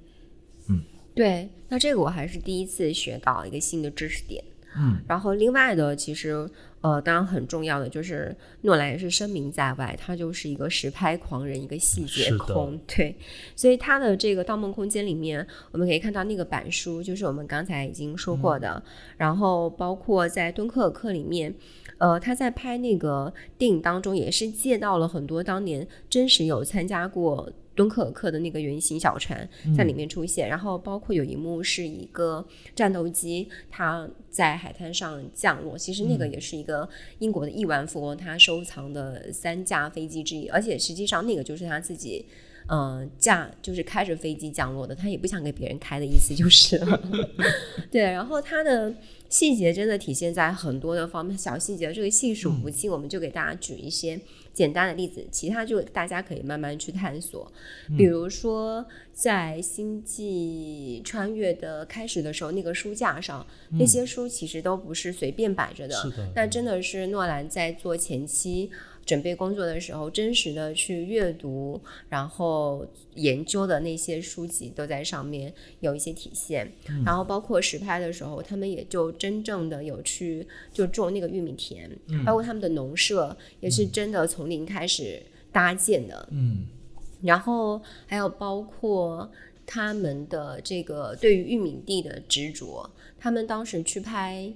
对，那这个我还是第一次学到一个新的知识点。嗯，然后另外的，其实呃，当然很重要的就是诺兰也是声名在外，他就是一个实拍狂人，一个细节控，对，所以他的这个《盗梦空间》里面，我们可以看到那个板书，就是我们刚才已经说过的，然后包括在敦刻尔克里面。呃，他在拍那个电影当中，也是借到了很多当年真实有参加过敦刻尔克的那个圆形小船在里面出现，然后包括有一幕是一个战斗机，它在海滩上降落，其实那个也是一个英国的亿万富翁他收藏的三架飞机之一，而且实际上那个就是他自己。嗯，驾就是开着飞机降落的，他也不想给别人开的意思就是了。对，然后他的细节真的体现在很多的方面，小细节这个细数不尽，我们就给大家举一些简单的例子，其他就大家可以慢慢去探索。比如说，在星际穿越的开始的时候，那个书架上那些书其实都不是随便摆着的，是的那真的是诺兰在做前期。准备工作的时候，真实的去阅读，然后研究的那些书籍都在上面有一些体现。然后包括实拍的时候，他们也就真正的有去就种那个玉米田，包括他们的农舍也是真的从零开始搭建的。嗯然后还有包括他们的这个对于玉米地的执着，他们当时去拍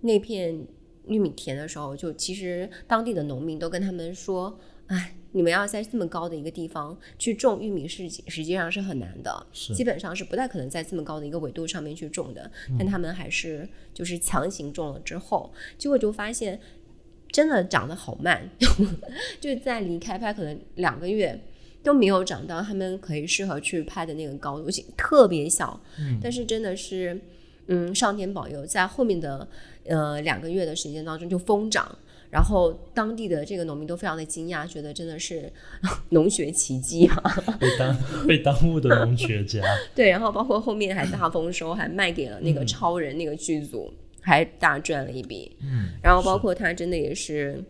那片玉米田的时候，就其实当地的农民都跟他们说：“哎，你们要在这么高的一个地方去种玉米是实际上是很难的，是基本上是不太可能在这么高的一个纬度上面去种的。但他们还是就是强行种了之后，结果就发现真的长得好慢，就在离开拍可能两个月。都没有长到他们可以适合去拍的那个高度，而且特别小。嗯但是真的是，嗯，上天保佑，在后面的呃两个月的时间当中就疯涨，然后当地的这个农民都非常的惊讶，觉得真的是 农学奇迹啊。被耽被耽误的农学家，对，然后包括后面还大丰收，还卖给了那个超人那个剧组，还大赚了一笔。嗯，然后包括他真的也是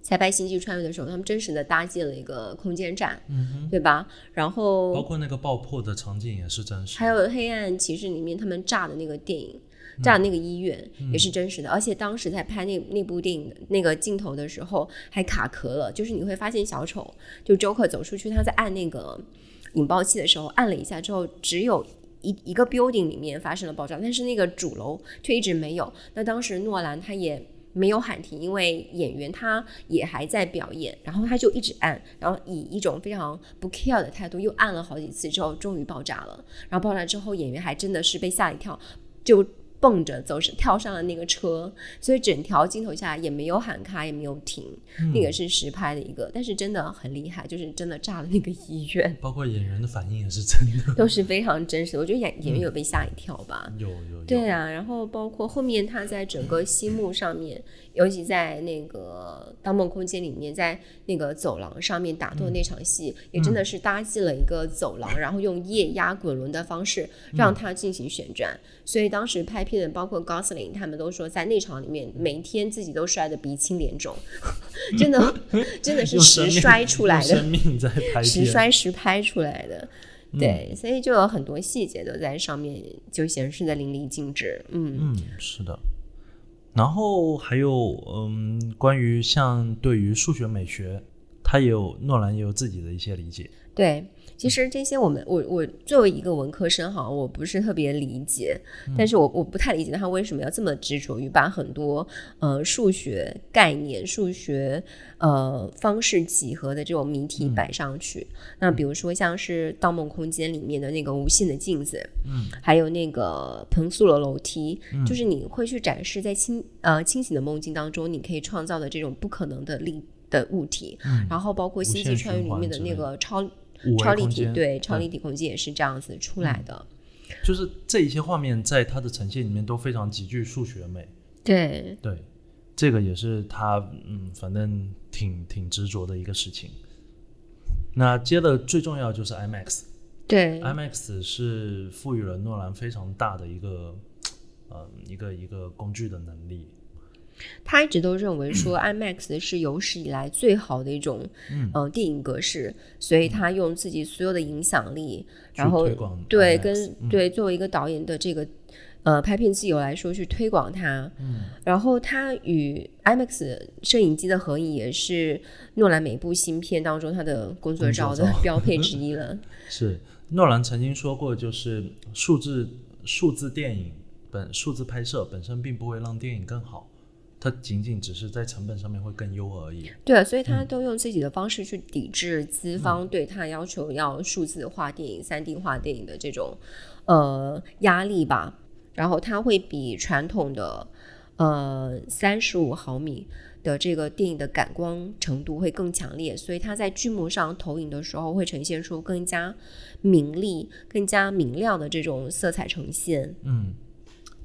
在拍《星际穿越》的时候，他们真实的搭建了一个空间站，嗯对吧？然后包括那个爆破的场景也是真实，还有《黑暗骑士》里面他们炸的那个电影，炸那个医院、也是真实的，而且当时在拍那那部电影的那个镜头的时候还卡壳了，就是你会发现小丑就 Joker 走出去，他在按那个引爆器的时候按了一下之后，只有。一一个 building 里面发生了爆炸，但是那个主楼却一直没有。那当时诺兰他也没有喊停，因为演员他也还在表演，然后他就一直按，然后以一种非常不 care 的态度又按了好几次，之后终于爆炸了。然后爆炸之后，演员还真的是被吓一跳，就蹦着走是跳上了那个车，所以整条镜头下来也没有喊卡，也没有停。那个是实拍的一个，但是真的很厉害，就是真的炸了那个医院，包括演员的反应也是真的，都是非常真实的。我觉得演演员有被吓一跳吧。有有有，对啊，然后包括后面他在整个西幕上面，尤其在那个《盗梦空间》里面，在那个走廊上面打斗那场戏，也真的是搭建了一个走廊，然后用液压滚轮的方式让它进行旋转。所以当时拍片的，包括 Gosling 他们都说，在那场里面，每一天自己都摔得鼻青脸肿，真的 真的是实摔出来的实摔实拍出来的。对，所以就有很多细节都在上面就显示的淋漓尽致。嗯，嗯，是的。然后还有，嗯，关于像对于数学美学，他也有诺兰也有自己的一些理解。对，其实这些我们我我作为一个文科生哈，我不是特别理解，但是我我不太理解他为什么要这么执着于把很多呃数学概念、数学呃方式几何的这种谜题摆上去。那比如说像是《盗梦空间》里面的那个无限的镜子，嗯，还有那个彭素的楼梯，就是你会去展示在清呃清醒的梦境当中，你可以创造的这种不可能的力的物体，然后包括《星际穿越》里面的那个超超立体，对超立体空间也是这样子出来的。就是这一些画面在它的呈现里面都非常极具数学美。对，对，这个也是他嗯，反正挺挺执着的一个事情。那接着最重要就是 IMAX，对，IMAX，是赋予了诺兰非常大的一个呃一个一个工具的能力。他一直都认为说 IMAX 是有史以来最好的一种嗯呃电影格式，所以他用自己所有的影响力，然后推广对跟嗯对作为一个导演的这个呃拍片自由来说去推广它。嗯，然后他与 IMAX 摄影机的合影也是诺兰每部新片当中他的工作照的标配之一了。是诺兰曾经说过，就是数字数字电影本数字拍摄本身并不会让电影更好，它仅仅只是在成本上面会更优而已。对，所以他都用自己的方式去抵制资方对他要求要数字化电影、三 D 化电影的这种呃压力吧。然后它会比传统的呃三十五毫米的这个电影的感光程度会更强烈，所以它在剧目上投影的时候会呈现出更加明丽、更加明亮的这种色彩呈现。嗯，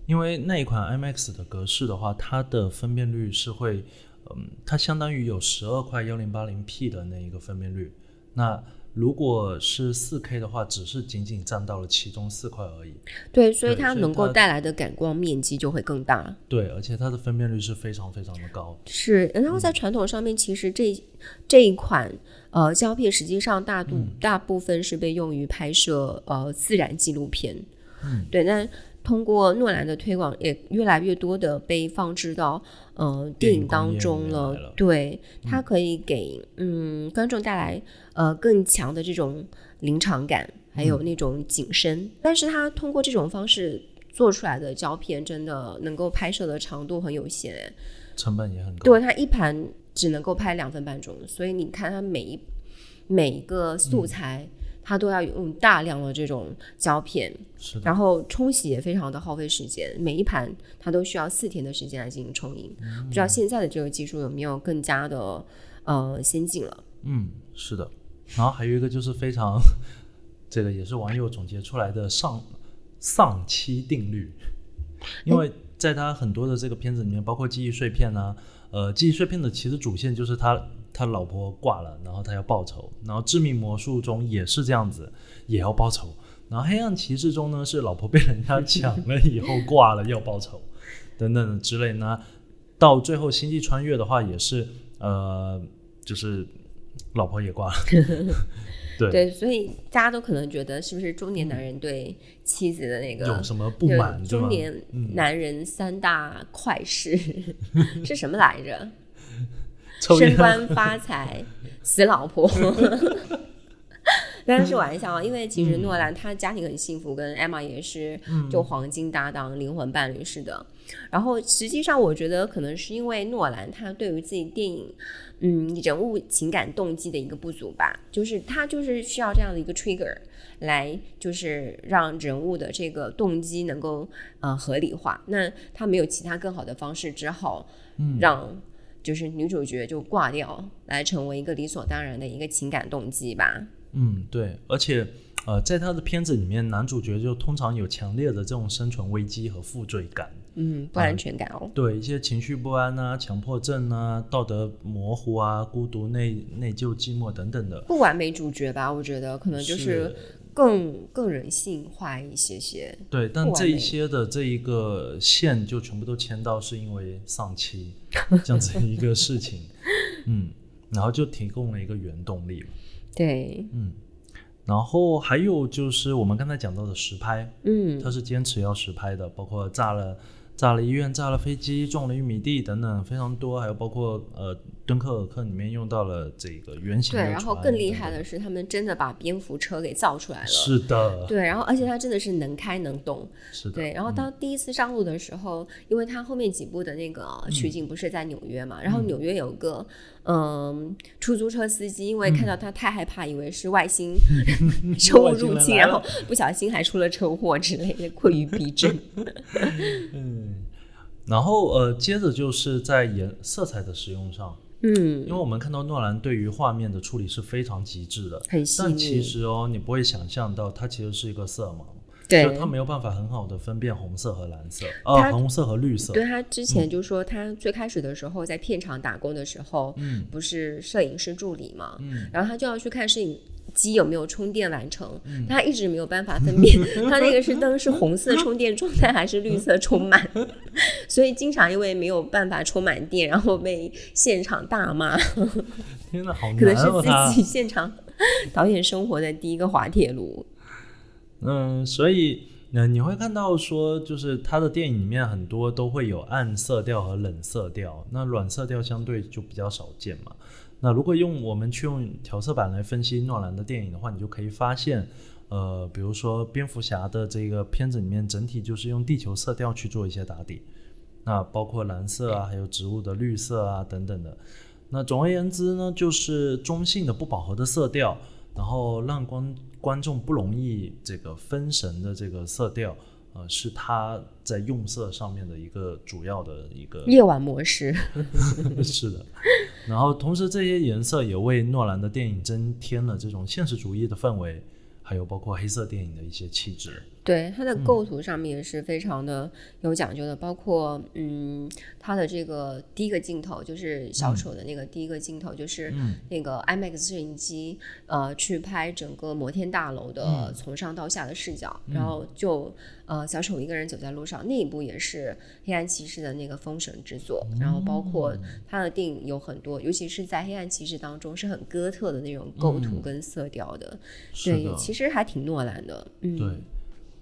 因为那一款 IMAX 的格式的话，它的分辨率是会，嗯，它相当于有十二块幺零八零 P 的那一个分辨率。那如果是四 K 的话，只是仅仅占到了其中四块而已。对，所以它能够带来的感光面积就会更大。对，而且它的分辨率是非常非常的高。是，然后在传统上面，其实这这一款呃胶片实际上大度、大部分是被用于拍摄呃自然纪录片。嗯，对。那通过诺兰的推广，也越来越多的被放置到呃电影当中了对，它可以给嗯观众带来呃更强的这种临场感，还有那种景深。但是它通过这种方式做出来的胶片，真的能够拍摄的长度很有限。哎成本也很高。对，它一盘只能够拍两分半钟，所以你看它每一每一个素材，它都要用大量的这种胶片，是的，然后冲洗也非常的耗费时间，每一盘它都需要四天的时间来进行冲印。不知道现在的这个技术有没有更加的呃先进了？嗯，是的。然后还有一个就是非常，这个也是网友总结出来的上丧期定律，因为在他很多的这个片子里面，包括记忆碎片啊，呃，记忆碎片的其实主线就是他他老婆挂了，然后他要报仇，然后致命魔术中也是这样子，也要报仇，然后黑暗骑士中呢是老婆被人家抢了以后挂了要报仇，等等之类呢。到最后星际穿越的话也是呃，就是老婆也挂了，对，对，所以大家都可能觉得是不是中年男人对妻子的那个有什么不满中年男人三大快事、是什么来着？升官发财，死老婆。当然是玩笑啊，因为其实诺兰他家庭很幸福，跟 Emma 也是就黄金搭档、灵魂伴侣似的。然后实际上，我觉得可能是因为诺兰他对于自己电影，嗯，人物情感动机的一个不足吧，就是他就是需要这样的一个 trigger 来，就是让人物的这个动机能够呃合理化。那他没有其他更好的方式，只好让就是女主角就挂掉，来成为一个理所当然的一个情感动机吧。嗯，对，而且呃，在他的片子里面，男主角就通常有强烈的这种生存危机和负罪感，嗯，不安全感哦。对一些情绪不安啊、强迫症啊、道德模糊啊、孤独、内内疚、寂寞等等的。不完美主角吧，我觉得可能就是更更人性化一些些。对，但这一些的这一个线就全部都牵到是因为丧妻这样子一个事情，嗯，然后就提供了一个原动力对，嗯，然后还有就是我们刚才讲到的实拍，嗯，他是坚持要实拍的，包括炸了炸了医院、炸了飞机、撞了玉米地等等非常多，还有包括呃敦刻尔克里面用到了这个圆形对。然后更厉害的是，他们真的把蝙蝠车给造出来了。是的，对，然后而且它真的是能开能动，是的，对。然后当第一次上路的时候，因为它后面几部的那个取景不是在纽约嘛，然后纽约有个嗯出租车司机，因为看到他太害怕，以为是外星 生物入侵，然后不小心还出了车祸之类的，困于逼真。然后呃，接着就是在颜色彩的使用上，嗯。因为我们看到诺兰对于画面的处理是非常极致的，很细但其实哦，你不会想象到它其实是一个色盲，对。就他没有办法很好的分辨红色和蓝色，它呃，红色和绿色，对他之前就说，他最开始的时候在片场打工的时候，嗯。不是摄影师助理嘛，嗯。然后他就要去看摄影机有没有充电完成，嗯他一直没有办法分辨 他那个是灯是红色充电状态还是绿色充满，所以经常因为没有办法充满电，然后被现场大骂，天哪，好可能难哦，他是自己现场导演生活的第一个滑铁卢。嗯，所以嗯你会看到说，就是他的电影里面很多都会有暗色调和冷色调，那暖色调相对就比较少见嘛。那如果用我们去用调色板来分析诺兰的电影的话，你就可以发现，呃，比如说蝙蝠侠的这个片子里面，整体就是用地球色调去做一些打底，那包括蓝色啊，还有植物的绿色啊等等的。那总而言之呢，就是中性的不饱和的色调，然后让观观众不容易这个分神的这个色调。呃，是他在用色上面的一个主要的一个夜晚模式，是的。然后同时这些颜色也为诺兰的电影增添了这种现实主义的氛围，还有包括黑色电影的一些气质。对它的构图上面也是非常的有讲究的，包括嗯，它的这个第一个镜头就是小丑的那个第一个镜头，就是那个 IMAX 摄影机呃去拍整个摩天大楼的从上到下的视角，然后就呃小丑一个人走在路上，那一部也是黑暗骑士的那个封神之作，然后包括他的电影有很多，尤其是在黑暗骑士当中是很哥特的那种构图跟色调的，对，其实还挺诺兰的，嗯。对。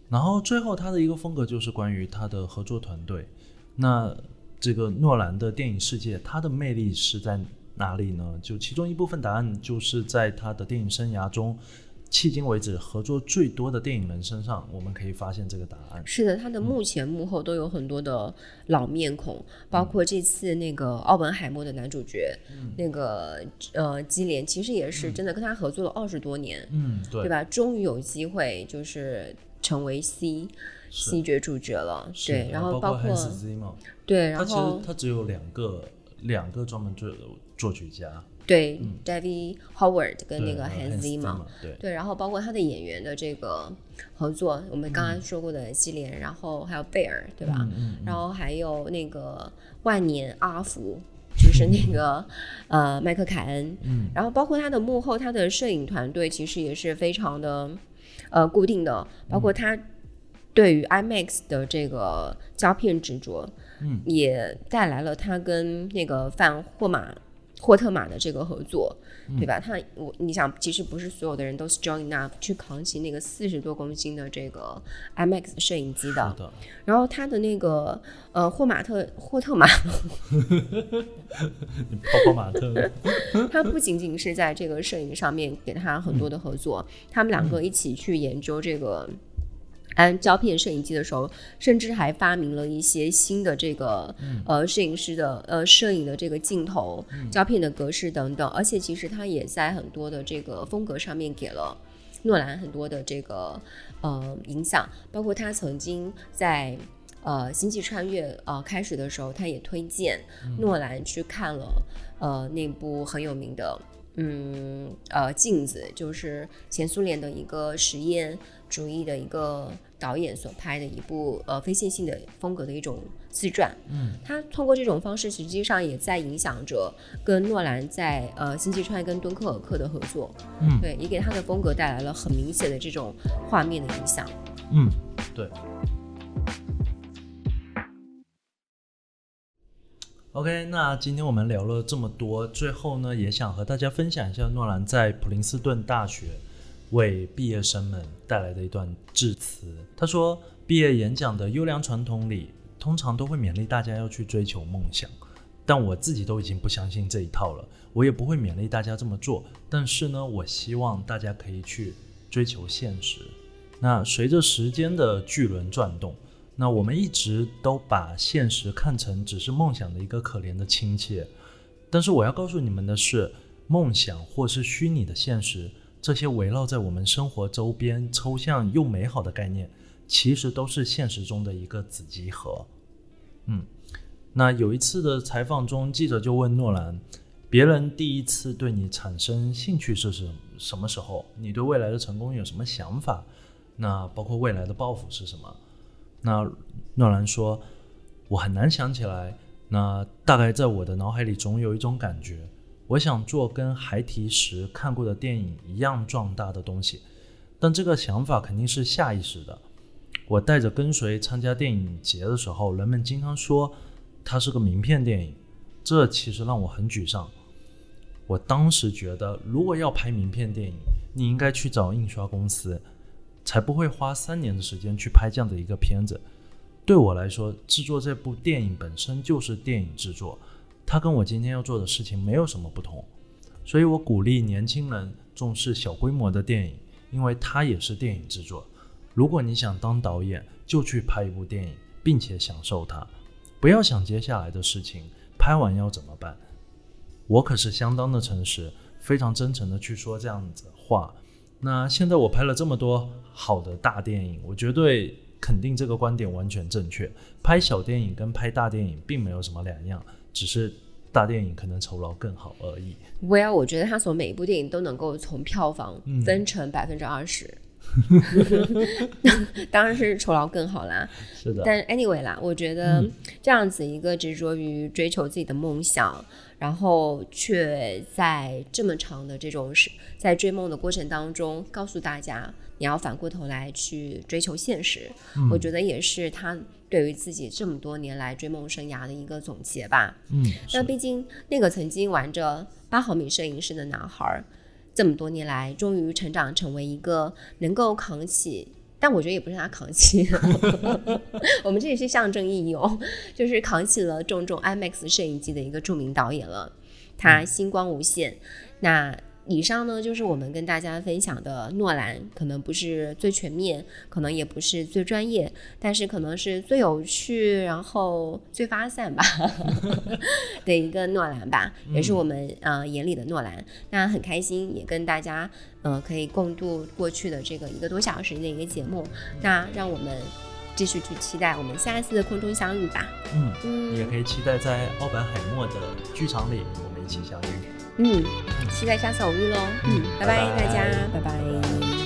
然后最后他的一个风格就是关于他的合作团队。那这个诺兰的电影世界，他的魅力是在哪里呢？就其中一部分答案就是在他的电影生涯中，迄今为止合作最多的电影人身上，我们可以发现这个答案。是的，他的幕前幕后都有很多的老面孔，包括这次那个奥本海默的男主角，那个呃基连，其实也是真的跟他合作了二十多年，嗯，对，对吧？终于有机会就是。成为 C C 角主角了，对，然后包括对，然后他其实他只有两个两个专门作作曲家，对，David Howard 跟那个 Hans Zimmer，对。对，然后包括他的演员的这个合作，我们刚刚说过的基连，然后还有贝尔，对吧？然后还有那个万年阿福，就是那个呃麦克凯恩，嗯，然后包括他的幕后，他的摄影团队其实也是非常的。呃，固定的，包括他对于 IMAX 的这个胶片执着，嗯，也带来了他跟那个范霍马霍特马的这个合作，对吧？他我你想，其实不是所有的人都 strong enough 去扛起那个四十多公斤的这个 IMAX 摄影机的。然后他的那个呃霍马特霍特马，你泡泡马特，他不仅仅是在这个摄影上面给他很多的合作，他们两个一起去研究这个。安胶片摄影机的时候，甚至还发明了一些新的这个呃摄影师的呃摄影的这个镜头、胶片的格式等等。而且其实他也在很多的这个风格上面给了诺兰很多的这个呃影响。包括他曾经在呃《星际穿越》呃开始的时候，他也推荐诺兰去看了呃那部很有名的嗯呃镜子，就是前苏联的一个实验主义的一个。导演所拍的一部呃非线性的风格的一种自传，嗯，他通过这种方式，实际上也在影响着跟诺兰在呃星际穿越跟敦刻尔克的合作，嗯，对，也给他的风格带来了很明显的这种画面的影响，嗯，对。OK，那今天我们聊了这么多，最后呢，也想和大家分享一下诺兰在普林斯顿大学。为毕业生们带来的一段致辞。他说：“毕业演讲的优良传统里，通常都会勉励大家要去追求梦想，但我自己都已经不相信这一套了，我也不会勉励大家这么做。但是呢，我希望大家可以去追求现实。那随着时间的巨轮转动，那我们一直都把现实看成只是梦想的一个可怜的亲戚。但是我要告诉你们的是，梦想或是虚拟的现实。”这些围绕在我们生活周边、抽象又美好的概念，其实都是现实中的一个子集合。嗯，那有一次的采访中，记者就问诺兰：“别人第一次对你产生兴趣是什什么时候？你对未来的成功有什么想法？那包括未来的抱负是什么？”那诺兰说：“我很难想起来。那大概在我的脑海里总有一种感觉。”我想做跟孩提时看过的电影一样壮大的东西，但这个想法肯定是下意识的。我带着跟随参加电影节的时候，人们经常说它是个名片电影，这其实让我很沮丧。我当时觉得，如果要拍名片电影，你应该去找印刷公司，才不会花三年的时间去拍这样的一个片子。对我来说，制作这部电影本身就是电影制作，它跟我今天要做的事情没有什么不同。所以我鼓励年轻人重视小规模的电影，因为它也是电影制作。如果你想当导演，就去拍一部电影，并且享受它，不要想接下来的事情，拍完要怎么办。我可是相当的诚实，非常真诚的去说这样子话。那现在我拍了这么多好的大电影，我绝对肯定这个观点完全正确。拍小电影跟拍大电影并没有什么两样，只是大电影可能酬劳更好而已。Well，我觉得他所每一部电影都能够从票房分成百分之二十。当然是酬劳更好啦，是的。但 anyway 啦，我觉得这样子一个执着于追求自己的梦想，然后却在这么长的这种是在追梦的过程当中，告诉大家你要反过头来去追求现实。我觉得也是他对于自己这么多年来追梦生涯的一个总结吧。嗯，那毕竟那个曾经玩着八毫米摄影师的男孩。这么多年来，终于成长成为一个能够扛起，但我觉得也不是他扛起，我们这里是象征意义哦，就是扛起了重重 IMAX 摄影机的一个著名导演了，他星光无限。那。以上呢，就是我们跟大家分享的诺兰，可能不是最全面，可能也不是最专业，但是可能是最有趣，然后最发散吧 的一个诺兰吧，也是我们呃眼里的诺兰。那很开心，也跟大家呃可以共度过去的这个一个多小时的一个节目。那让我们继续去期待我们下一次的空中相遇吧。嗯，也可以期待在奥本海默的剧场里，我们一起相遇。嗯，期待下次偶遇喽。嗯，拜拜，大家，拜拜。